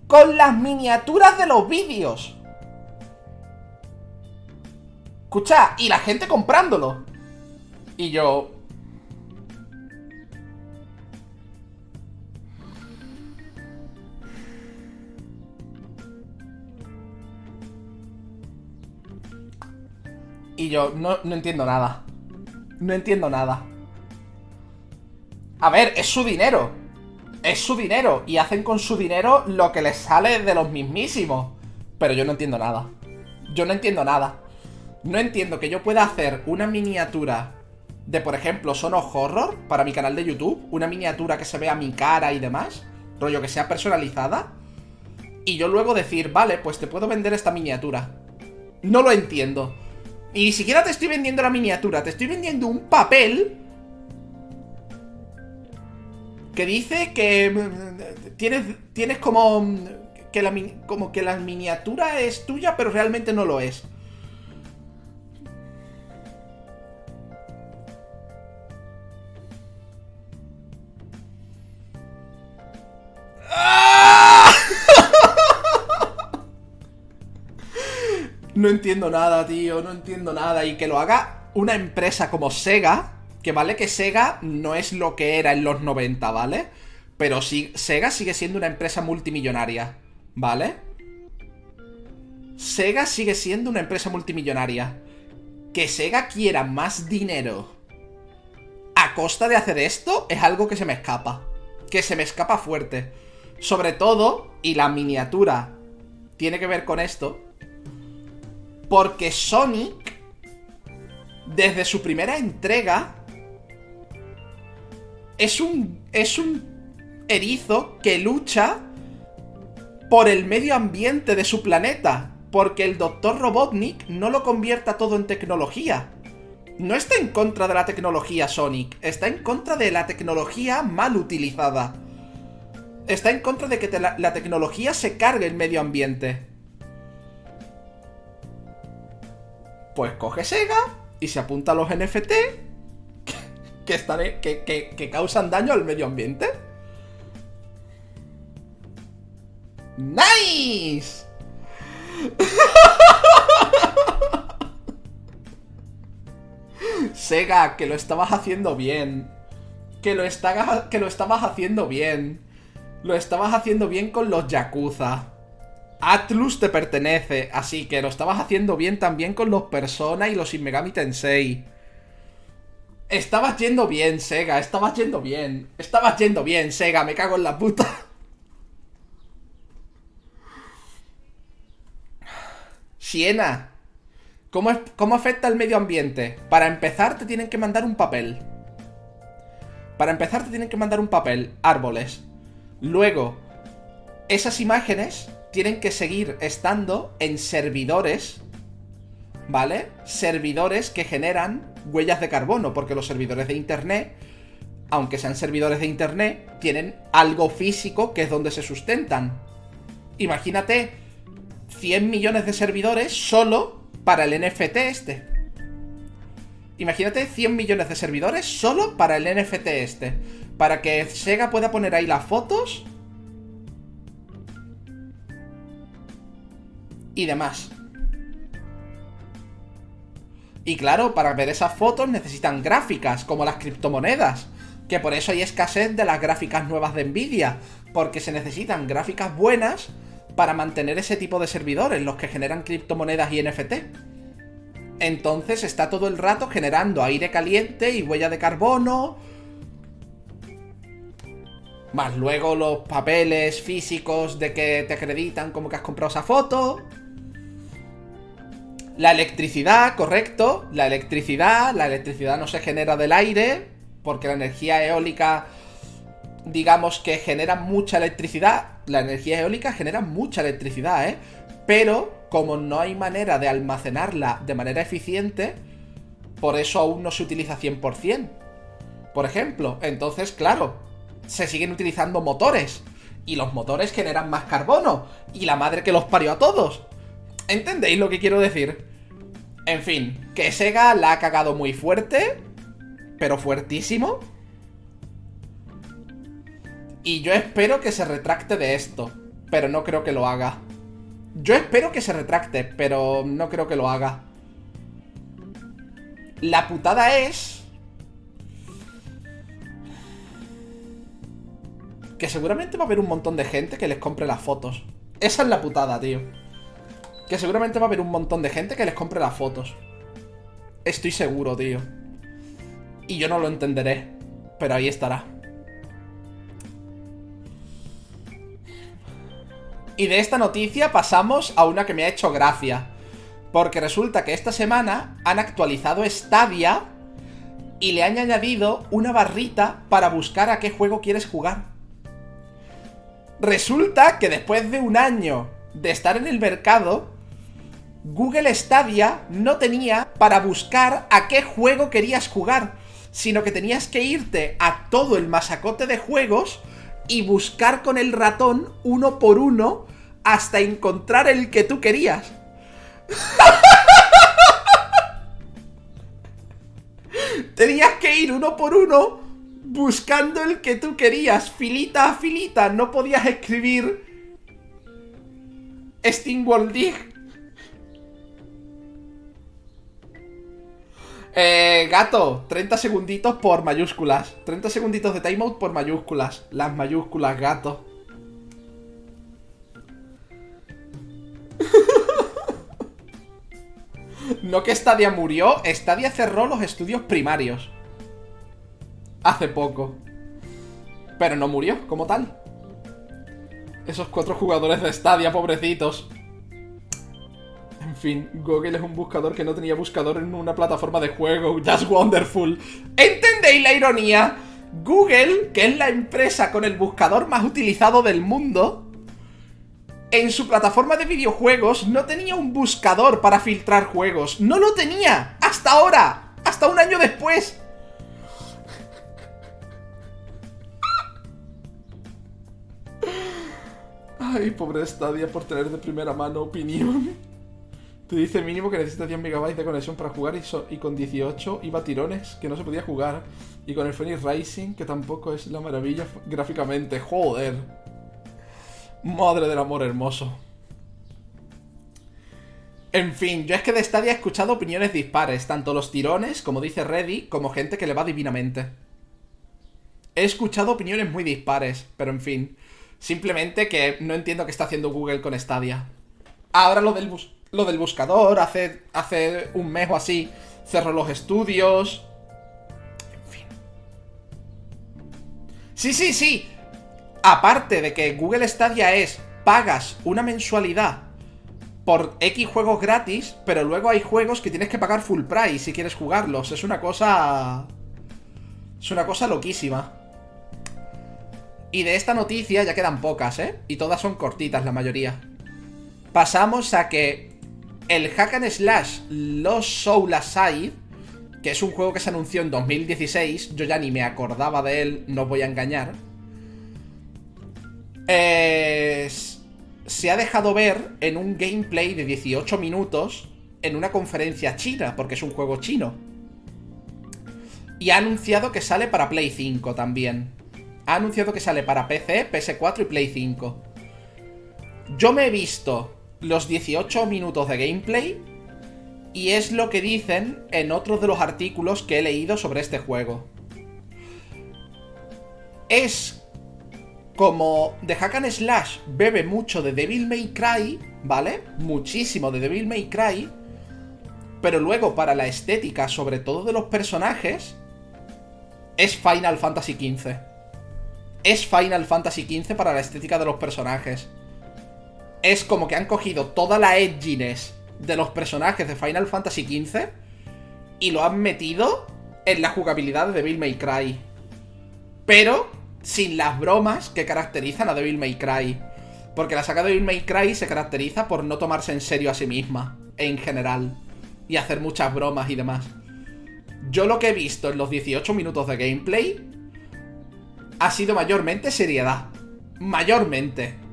Con las miniaturas de los vídeos. Escucha, y la gente comprándolo. Y yo... Y yo no, no entiendo nada. No entiendo nada. A ver, es su dinero. Es su dinero. Y hacen con su dinero lo que les sale de los mismísimos. Pero yo no entiendo nada. Yo no entiendo nada. No entiendo que yo pueda hacer una miniatura de, por ejemplo, Sono Horror para mi canal de YouTube, una miniatura que se vea mi cara y demás, rollo que sea personalizada, y yo luego decir, vale, pues te puedo vender esta miniatura. No lo entiendo. Y ni siquiera te estoy vendiendo la miniatura, te estoy vendiendo un papel que dice que mm, tienes, tienes como mm, que, la, como que la miniatura es tuya, pero realmente no lo es. No entiendo nada, tío, no entiendo nada. Y que lo haga una empresa como Sega, que vale que Sega no es lo que era en los 90, ¿vale? Pero sí, Sega sigue siendo una empresa multimillonaria, ¿vale? Sega sigue siendo una empresa multimillonaria. Que Sega quiera más dinero a costa de hacer esto es algo que se me escapa. Que se me escapa fuerte. Sobre todo, y la miniatura tiene que ver con esto, porque Sonic, desde su primera entrega, es un, es un erizo que lucha por el medio ambiente de su planeta. porque el doctor Robotnik no lo convierta todo en tecnología. No está en contra de la tecnología Sonic, está en contra de la tecnología mal utilizada. Está en contra de que la tecnología se cargue el medio ambiente. Pues coge Sega y se apunta a los NFT que, que, que, causan daño al medio ambiente. ¡Nice! Sega, que lo estabas haciendo bien. Que lo, que lo estabas haciendo bien. Lo estabas haciendo bien con los Yakuza. Atlus te pertenece, así que lo estabas haciendo bien también con los Persona y los Shin Megami Tensei. Estabas yendo bien, Sega, estabas yendo bien. Estabas yendo bien, Sega, me cago en la puta. Siena, ¿cómo, ¿cómo afecta el medio ambiente? Para empezar te tienen que mandar un papel. Para empezar te tienen que mandar un papel, árboles. Luego, esas imágenes tienen que seguir estando en servidores, ¿vale? Servidores que generan huellas de carbono, porque los servidores de Internet, aunque sean servidores de Internet, tienen algo físico que es donde se sustentan. Imagínate 100 millones de servidores solo para el NFT este. Imagínate 100 millones de servidores solo para el NFT este. Para que Sega pueda poner ahí las fotos y demás. Y claro, para ver esas fotos necesitan gráficas, como las criptomonedas. Que por eso hay escasez de las gráficas nuevas de Nvidia. Porque se necesitan gráficas buenas para mantener ese tipo de servidores, los que generan criptomonedas y NFT. Entonces está todo el rato generando aire caliente y huella de carbono. Más luego los papeles físicos de que te acreditan como que has comprado esa foto. La electricidad, correcto. La electricidad, la electricidad no se genera del aire, porque la energía eólica, digamos que genera mucha electricidad. La energía eólica genera mucha electricidad, ¿eh? Pero como no hay manera de almacenarla de manera eficiente, por eso aún no se utiliza 100%. Por ejemplo, entonces, claro, se siguen utilizando motores. Y los motores generan más carbono. Y la madre que los parió a todos. ¿Entendéis lo que quiero decir? En fin, que Sega la ha cagado muy fuerte, pero fuertísimo. Y yo espero que se retracte de esto, pero no creo que lo haga. Yo espero que se retracte, pero no creo que lo haga. La putada es... Que seguramente va a haber un montón de gente que les compre las fotos. Esa es la putada, tío que seguramente va a haber un montón de gente que les compre las fotos. Estoy seguro, tío. Y yo no lo entenderé, pero ahí estará. Y de esta noticia pasamos a una que me ha hecho gracia. Porque resulta que esta semana han actualizado Stadia y le han añadido una barrita para buscar a qué juego quieres jugar. Resulta que después de un año de estar en el mercado, Google Stadia no tenía para buscar a qué juego querías jugar, sino que tenías que irte a todo el masacote de juegos y buscar con el ratón uno por uno hasta encontrar el que tú querías. Tenías que ir uno por uno buscando el que tú querías, filita a filita, no podías escribir Steamworld Dig Eh, gato, 30 segunditos por mayúsculas. 30 segunditos de timeout por mayúsculas. Las mayúsculas, gato. no que Stadia murió, Stadia cerró los estudios primarios. Hace poco. Pero no murió, como tal. Esos cuatro jugadores de Stadia, pobrecitos. En fin, Google es un buscador que no tenía buscador en una plataforma de juego. Just wonderful. ¿Entendéis la ironía? Google, que es la empresa con el buscador más utilizado del mundo, en su plataforma de videojuegos no tenía un buscador para filtrar juegos. No lo tenía. Hasta ahora. Hasta un año después. Ay, pobre Stadia por tener de primera mano opinión. Te dice mínimo que necesita 10 MB de conexión para jugar y, con 18 iba tirones, que no se podía jugar. Y con el Phoenix Rising, que tampoco es la maravilla gráficamente. Joder. Madre del amor hermoso. En fin, yo es que de Stadia he escuchado opiniones dispares, tanto los tirones, como dice Reddy, como gente que le va divinamente. He escuchado opiniones muy dispares, pero en fin. Simplemente que no entiendo qué está haciendo Google con Stadia. Ahora lo del, lo del buscador, hace, hace un mes o así, cerró los estudios. En fin. Sí, sí, sí. Aparte de que Google Stadia es, pagas una mensualidad por X juegos gratis, pero luego hay juegos que tienes que pagar full price si quieres jugarlos. Es una cosa... Es una cosa loquísima. Y de esta noticia ya quedan pocas, ¿eh? Y todas son cortitas la mayoría. Pasamos a que el Hack and Slash Los Soul Aside, que es un juego que se anunció en 2016, yo ya ni me acordaba de él, no voy a engañar. se ha dejado ver en un gameplay de 18 minutos en una conferencia china, porque es un juego chino. Y ha anunciado que sale para Play 5 también ha anunciado que sale para PC, PS4 y Play 5. Yo me he visto los 18 minutos de gameplay y es lo que dicen en otros de los artículos que he leído sobre este juego. Es como The Hack and Slash bebe mucho de Devil May Cry, ¿vale? Muchísimo de Devil May Cry. Pero luego para la estética, sobre todo de los personajes, es Final Fantasy XV es Final Fantasy XV para la estética de los personajes. Es como que han cogido toda la edginess de los personajes de Final Fantasy XV y lo han metido en la jugabilidad de Devil May Cry. Pero sin las bromas que caracterizan a Devil May Cry. Porque la saga de Devil May Cry se caracteriza por no tomarse en serio a sí misma, en general. Y hacer muchas bromas y demás. Yo lo que he visto en los 18 minutos de gameplay ha sido mayormente seriedad. Mayormente.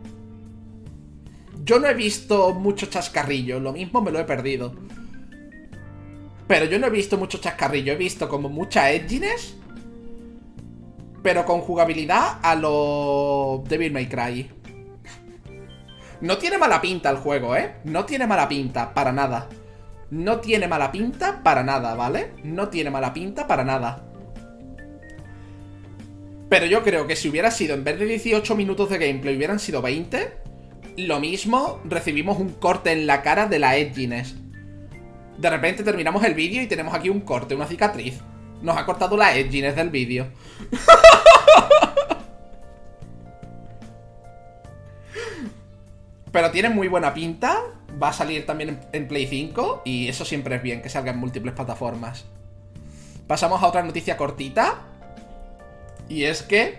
Yo no he visto mucho chascarrillo, lo mismo me lo he perdido. Pero yo no he visto mucho chascarrillo, he visto como mucha edginess. Pero con jugabilidad a lo Devil May Cry. No tiene mala pinta el juego, ¿eh? No tiene mala pinta, para nada. No tiene mala pinta para nada, ¿vale? No tiene mala pinta para nada. Pero yo creo que si hubiera sido, en vez de 18 minutos de gameplay, hubieran sido 20, lo mismo recibimos un corte en la cara de la edginess. De repente terminamos el vídeo y tenemos aquí un corte, una cicatriz. Nos ha cortado la edginess del vídeo. Pero tiene muy buena pinta. Va a salir también en Play 5. Y eso siempre es bien, que salga en múltiples plataformas. Pasamos a otra noticia cortita. Y es que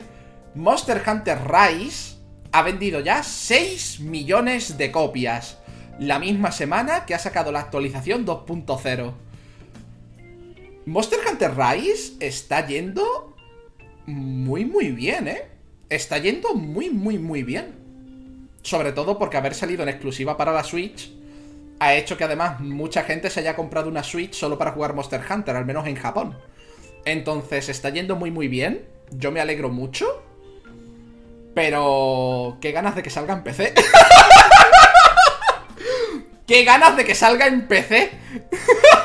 Monster Hunter Rise ha vendido ya 6 millones de copias. La misma semana que ha sacado la actualización 2.0. Monster Hunter Rise está yendo muy muy bien, ¿eh? Está yendo muy muy muy bien. Sobre todo porque haber salido en exclusiva para la Switch ha hecho que además mucha gente se haya comprado una Switch solo para jugar Monster Hunter, al menos en Japón. Entonces está yendo muy muy bien yo me alegro mucho. Pero... ¿Qué ganas de que salga en PC? ¿Qué ganas de que salga en PC?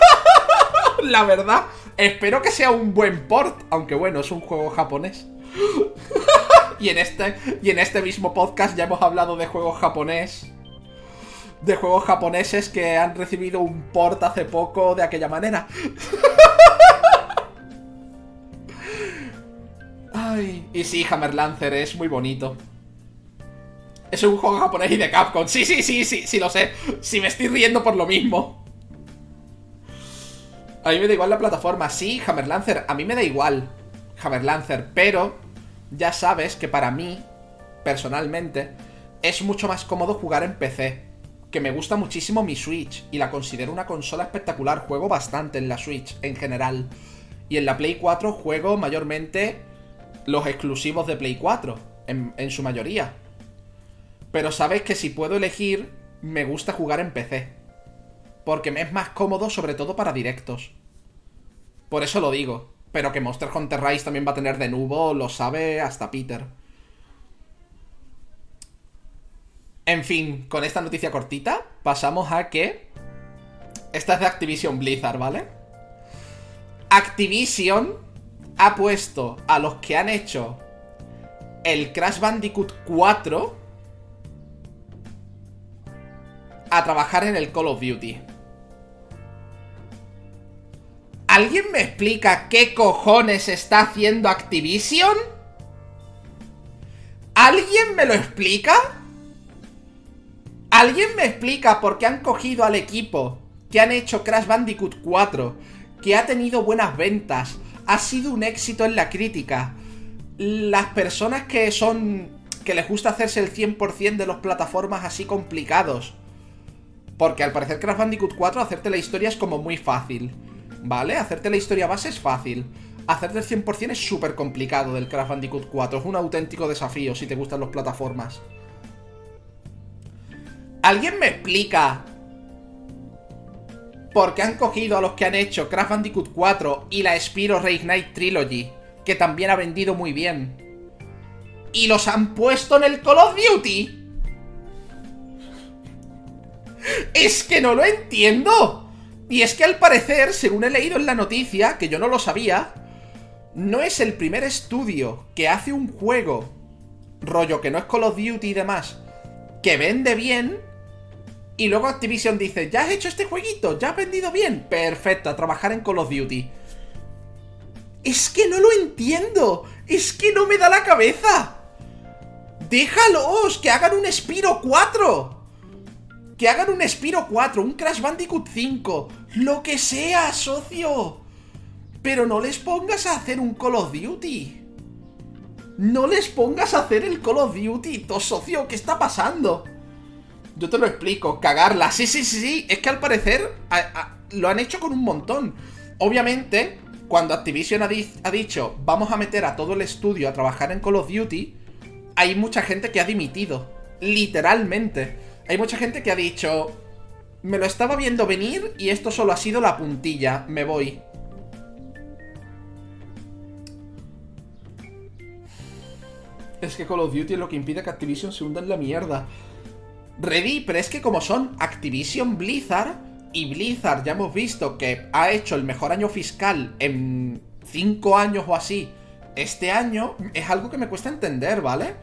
La verdad, espero que sea un buen port, aunque bueno, es un juego japonés. y, en este, y en este mismo podcast ya hemos hablado de juegos japonés. De juegos japoneses que han recibido un port hace poco de aquella manera. Y sí, Hammer Lancer es muy bonito. Es un juego japonés y de Capcom. Sí, sí, sí, sí, sí, lo sé. Sí, me estoy riendo por lo mismo. A mí me da igual la plataforma. Sí, Hammer Lancer, a mí me da igual Hammer Lancer, pero ya sabes que para mí, personalmente, es mucho más cómodo jugar en PC. Que me gusta muchísimo mi Switch y la considero una consola espectacular. Juego bastante en la Switch en general. Y en la Play 4 juego mayormente los exclusivos de Play 4, en, en su mayoría. Pero sabes que si puedo elegir, me gusta jugar en PC. Porque me es más cómodo, sobre todo para directos. Por eso lo digo. Pero que Monster Hunter Rise también va a tener de nuevo, lo sabe hasta Peter. En fin, con esta noticia cortita, pasamos a que. Esta es de Activision Blizzard, ¿vale? Activision ha puesto a los que han hecho el Crash Bandicoot 4 a trabajar en el Call of Duty. ¿Alguien me explica qué cojones está haciendo Activision? ¿Alguien me lo explica? ¿Alguien me explica por qué han cogido al equipo que han hecho Crash Bandicoot 4, que ha tenido buenas ventas, ha sido un éxito en la crítica? Las personas que son... que les gusta hacerse el 100% de las plataformas así complicados. Porque al parecer Crash Bandicoot 4 hacerte la historia es como muy fácil. ¿Vale? Hacerte la historia base es fácil. Hacerte el 100% es súper complicado del Crash Bandicoot 4. Es un auténtico desafío si te gustan las plataformas. ¿Alguien me explica por qué han cogido a los que han hecho Crash Bandicoot 4 y la Spiro Reignite Trilogy, que también ha vendido muy bien, y los han puesto en el Call of Duty? Es que no lo entiendo. Y es que al parecer, según he leído en la noticia, que yo no lo sabía, no es el primer estudio que hace un juego, rollo que no es Call of Duty y demás, que vende bien, y luego Activision dice, ya has hecho este jueguito, ya has vendido bien, perfecto, a trabajar en Call of Duty. Es que no lo entiendo, es que no me da la cabeza. Déjalos, que hagan un Spiro 4 que hagan un Spiro 4, un Crash Bandicoot 5, lo que sea, socio. Pero no les pongas a hacer un Call of Duty. No les pongas a hacer el Call of Duty, to socio, ¿qué está pasando? Yo te lo explico, cagarla. Sí, sí, sí, sí. Es que al parecer lo han hecho con un montón. Obviamente, cuando Activision ha, ha dicho vamos a meter a todo el estudio a trabajar en Call of Duty, hay mucha gente que ha dimitido. Literalmente. Hay mucha gente que ha dicho, me lo estaba viendo venir y esto solo ha sido la puntilla, me voy. Es que Call of Duty es lo que impide que Activision se hunda en la mierda. Ready, pero es que como son Activision Blizzard, y Blizzard ya hemos visto que ha hecho el mejor año fiscal en 5 años o así, este año, es algo que me cuesta entender, ¿vale?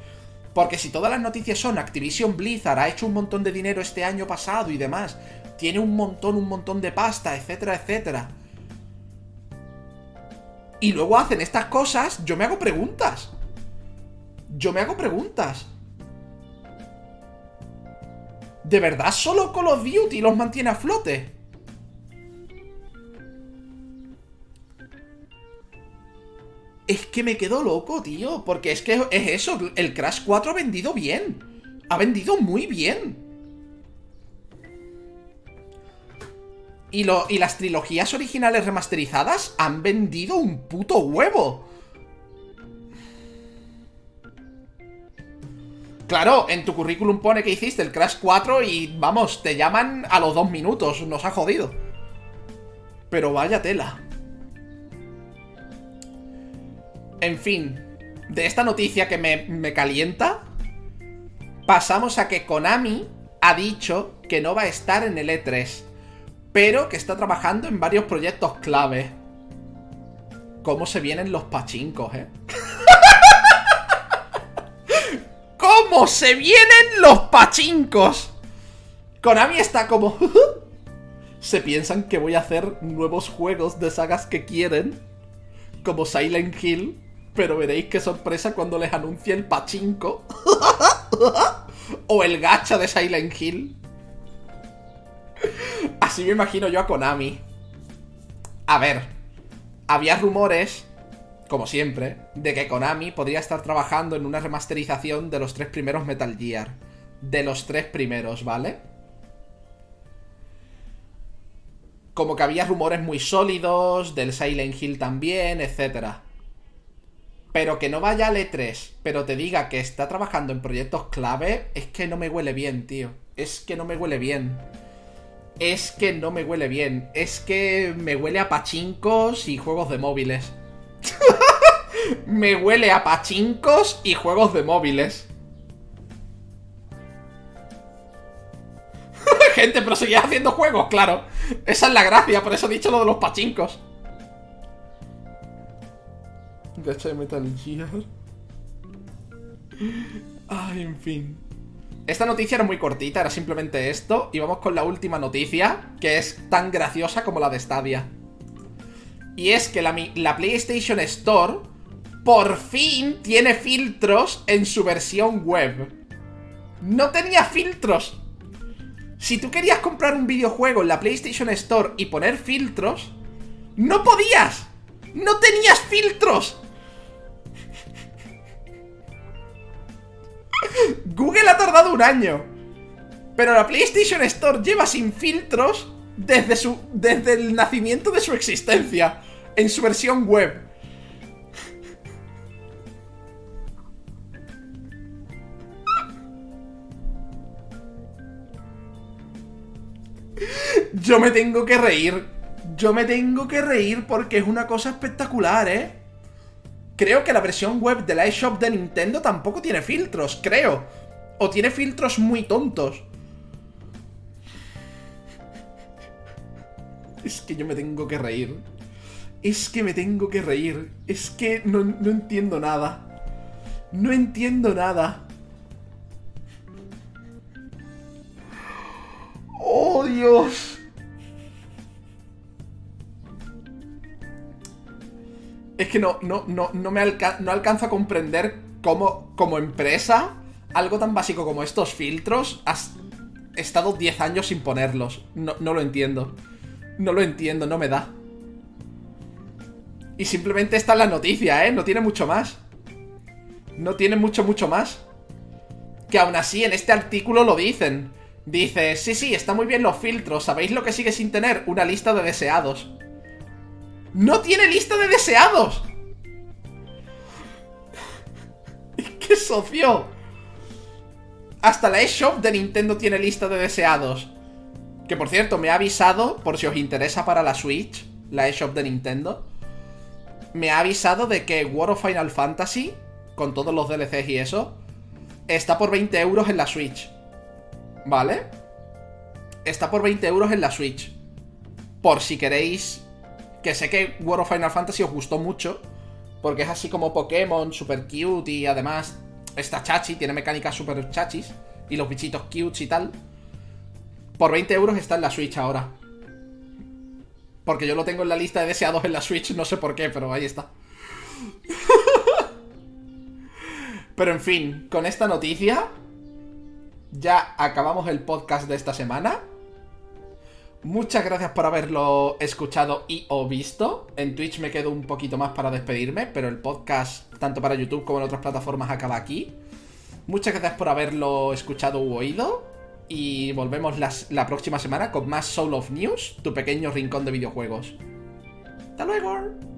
Porque si todas las noticias son Activision Blizzard ha hecho un montón de dinero este año pasado y demás, tiene un montón, un montón de pasta, etcétera, etcétera. Y luego hacen estas cosas, yo me hago preguntas. Yo me hago preguntas. ¿De verdad solo Call of Duty los mantiene a flote? Es que me quedo loco, tío. Porque es que es eso. El Crash 4 ha vendido bien. Ha vendido muy bien. Y, lo, y las trilogías originales remasterizadas han vendido un puto huevo. Claro, en tu currículum pone que hiciste el Crash 4 y vamos, te llaman a los dos minutos. Nos ha jodido. Pero vaya tela. En fin, de esta noticia que me, calienta, pasamos a que Konami ha dicho que no va a estar en el E3, pero que está trabajando en varios proyectos clave. ¿Cómo se vienen los pachincos, eh? ¿Cómo se vienen los pachincos? Konami está como... se piensan que voy a hacer nuevos juegos de sagas que quieren, como Silent Hill, pero veréis qué sorpresa cuando les anuncie el pachinko. o el gacha de Silent Hill. Así me imagino yo a Konami. A ver, había rumores, como siempre, de que Konami podría estar trabajando en una remasterización de los tres primeros Metal Gear. de los tres primeros, ¿vale? Como que había rumores muy sólidos, del Silent Hill también, etc. Pero que no vaya al E3, pero te diga que está trabajando en proyectos clave, es que no me huele bien, tío. Es que no me huele bien. Es que no me huele bien. Es que me huele a pachincos y juegos de móviles. Me huele a pachincos y juegos de móviles. Gente, pero seguía haciendo juegos, claro. Esa es la gracia, por eso he dicho lo de los pachincos. Gacha de Metal Gear. Ay, en fin. Esta noticia era muy cortita, era simplemente esto. Y vamos con la última noticia, que es tan graciosa como la de Stadia. Y es que la, la PlayStation Store por fin tiene filtros en su versión web. No tenía filtros. Si tú querías comprar un videojuego en la PlayStation Store y poner filtros, no podías. No tenías filtros. Google ha tardado un año. Pero la PlayStation Store lleva sin filtros desde, su, desde el nacimiento de su existencia. En su versión web. Yo me tengo que reír. Yo me tengo que reír porque es una cosa espectacular, ¿eh? Creo que la versión web de la eShop de Nintendo tampoco tiene filtros, creo. O tiene filtros muy tontos. Es que yo me tengo que reír. Es que me tengo que reír. Es que no, no entiendo nada. No entiendo nada. ¡Oh, Dios! Es que no, no, no, no me no alcanzo a comprender cómo, como empresa, algo tan básico como estos filtros, has estado 10 años sin ponerlos. No, no lo entiendo. No lo entiendo, no me da. Y simplemente está en la noticia, ¿eh? No tiene mucho más. No tiene mucho, mucho más. Que aún así en este artículo lo dicen. Dice, sí, sí, está muy bien los filtros. ¿Sabéis lo que sigue sin tener? Una lista de deseados. ¡No tiene lista de deseados! ¡Qué socio! Hasta la eShop de Nintendo tiene lista de deseados. Que por cierto, me ha avisado, por si os interesa para la Switch, la eShop de Nintendo. Me ha avisado de que World of Final Fantasy, con todos los DLCs y eso, está por 20 euros en la Switch. ¿Vale? Está por 20 euros en la Switch. Por si queréis que sé que World of Final Fantasy os gustó mucho, porque es así como Pokémon, super cute y además está chachi, tiene mecánicas super chachis y los bichitos cute y tal. Por 20 euros está en la Switch ahora. Porque yo lo tengo en la lista de deseados en la Switch, no sé por qué, pero ahí está. pero en fin, con esta noticia ya acabamos el podcast de esta semana. Muchas gracias por haberlo escuchado y o visto. En Twitch me quedo un poquito más para despedirme, pero el podcast, tanto para YouTube como en otras plataformas, acaba aquí. Muchas gracias por haberlo escuchado u oído. Y volvemos la próxima semana con más Soul of News, tu pequeño rincón de videojuegos. ¡Hasta luego!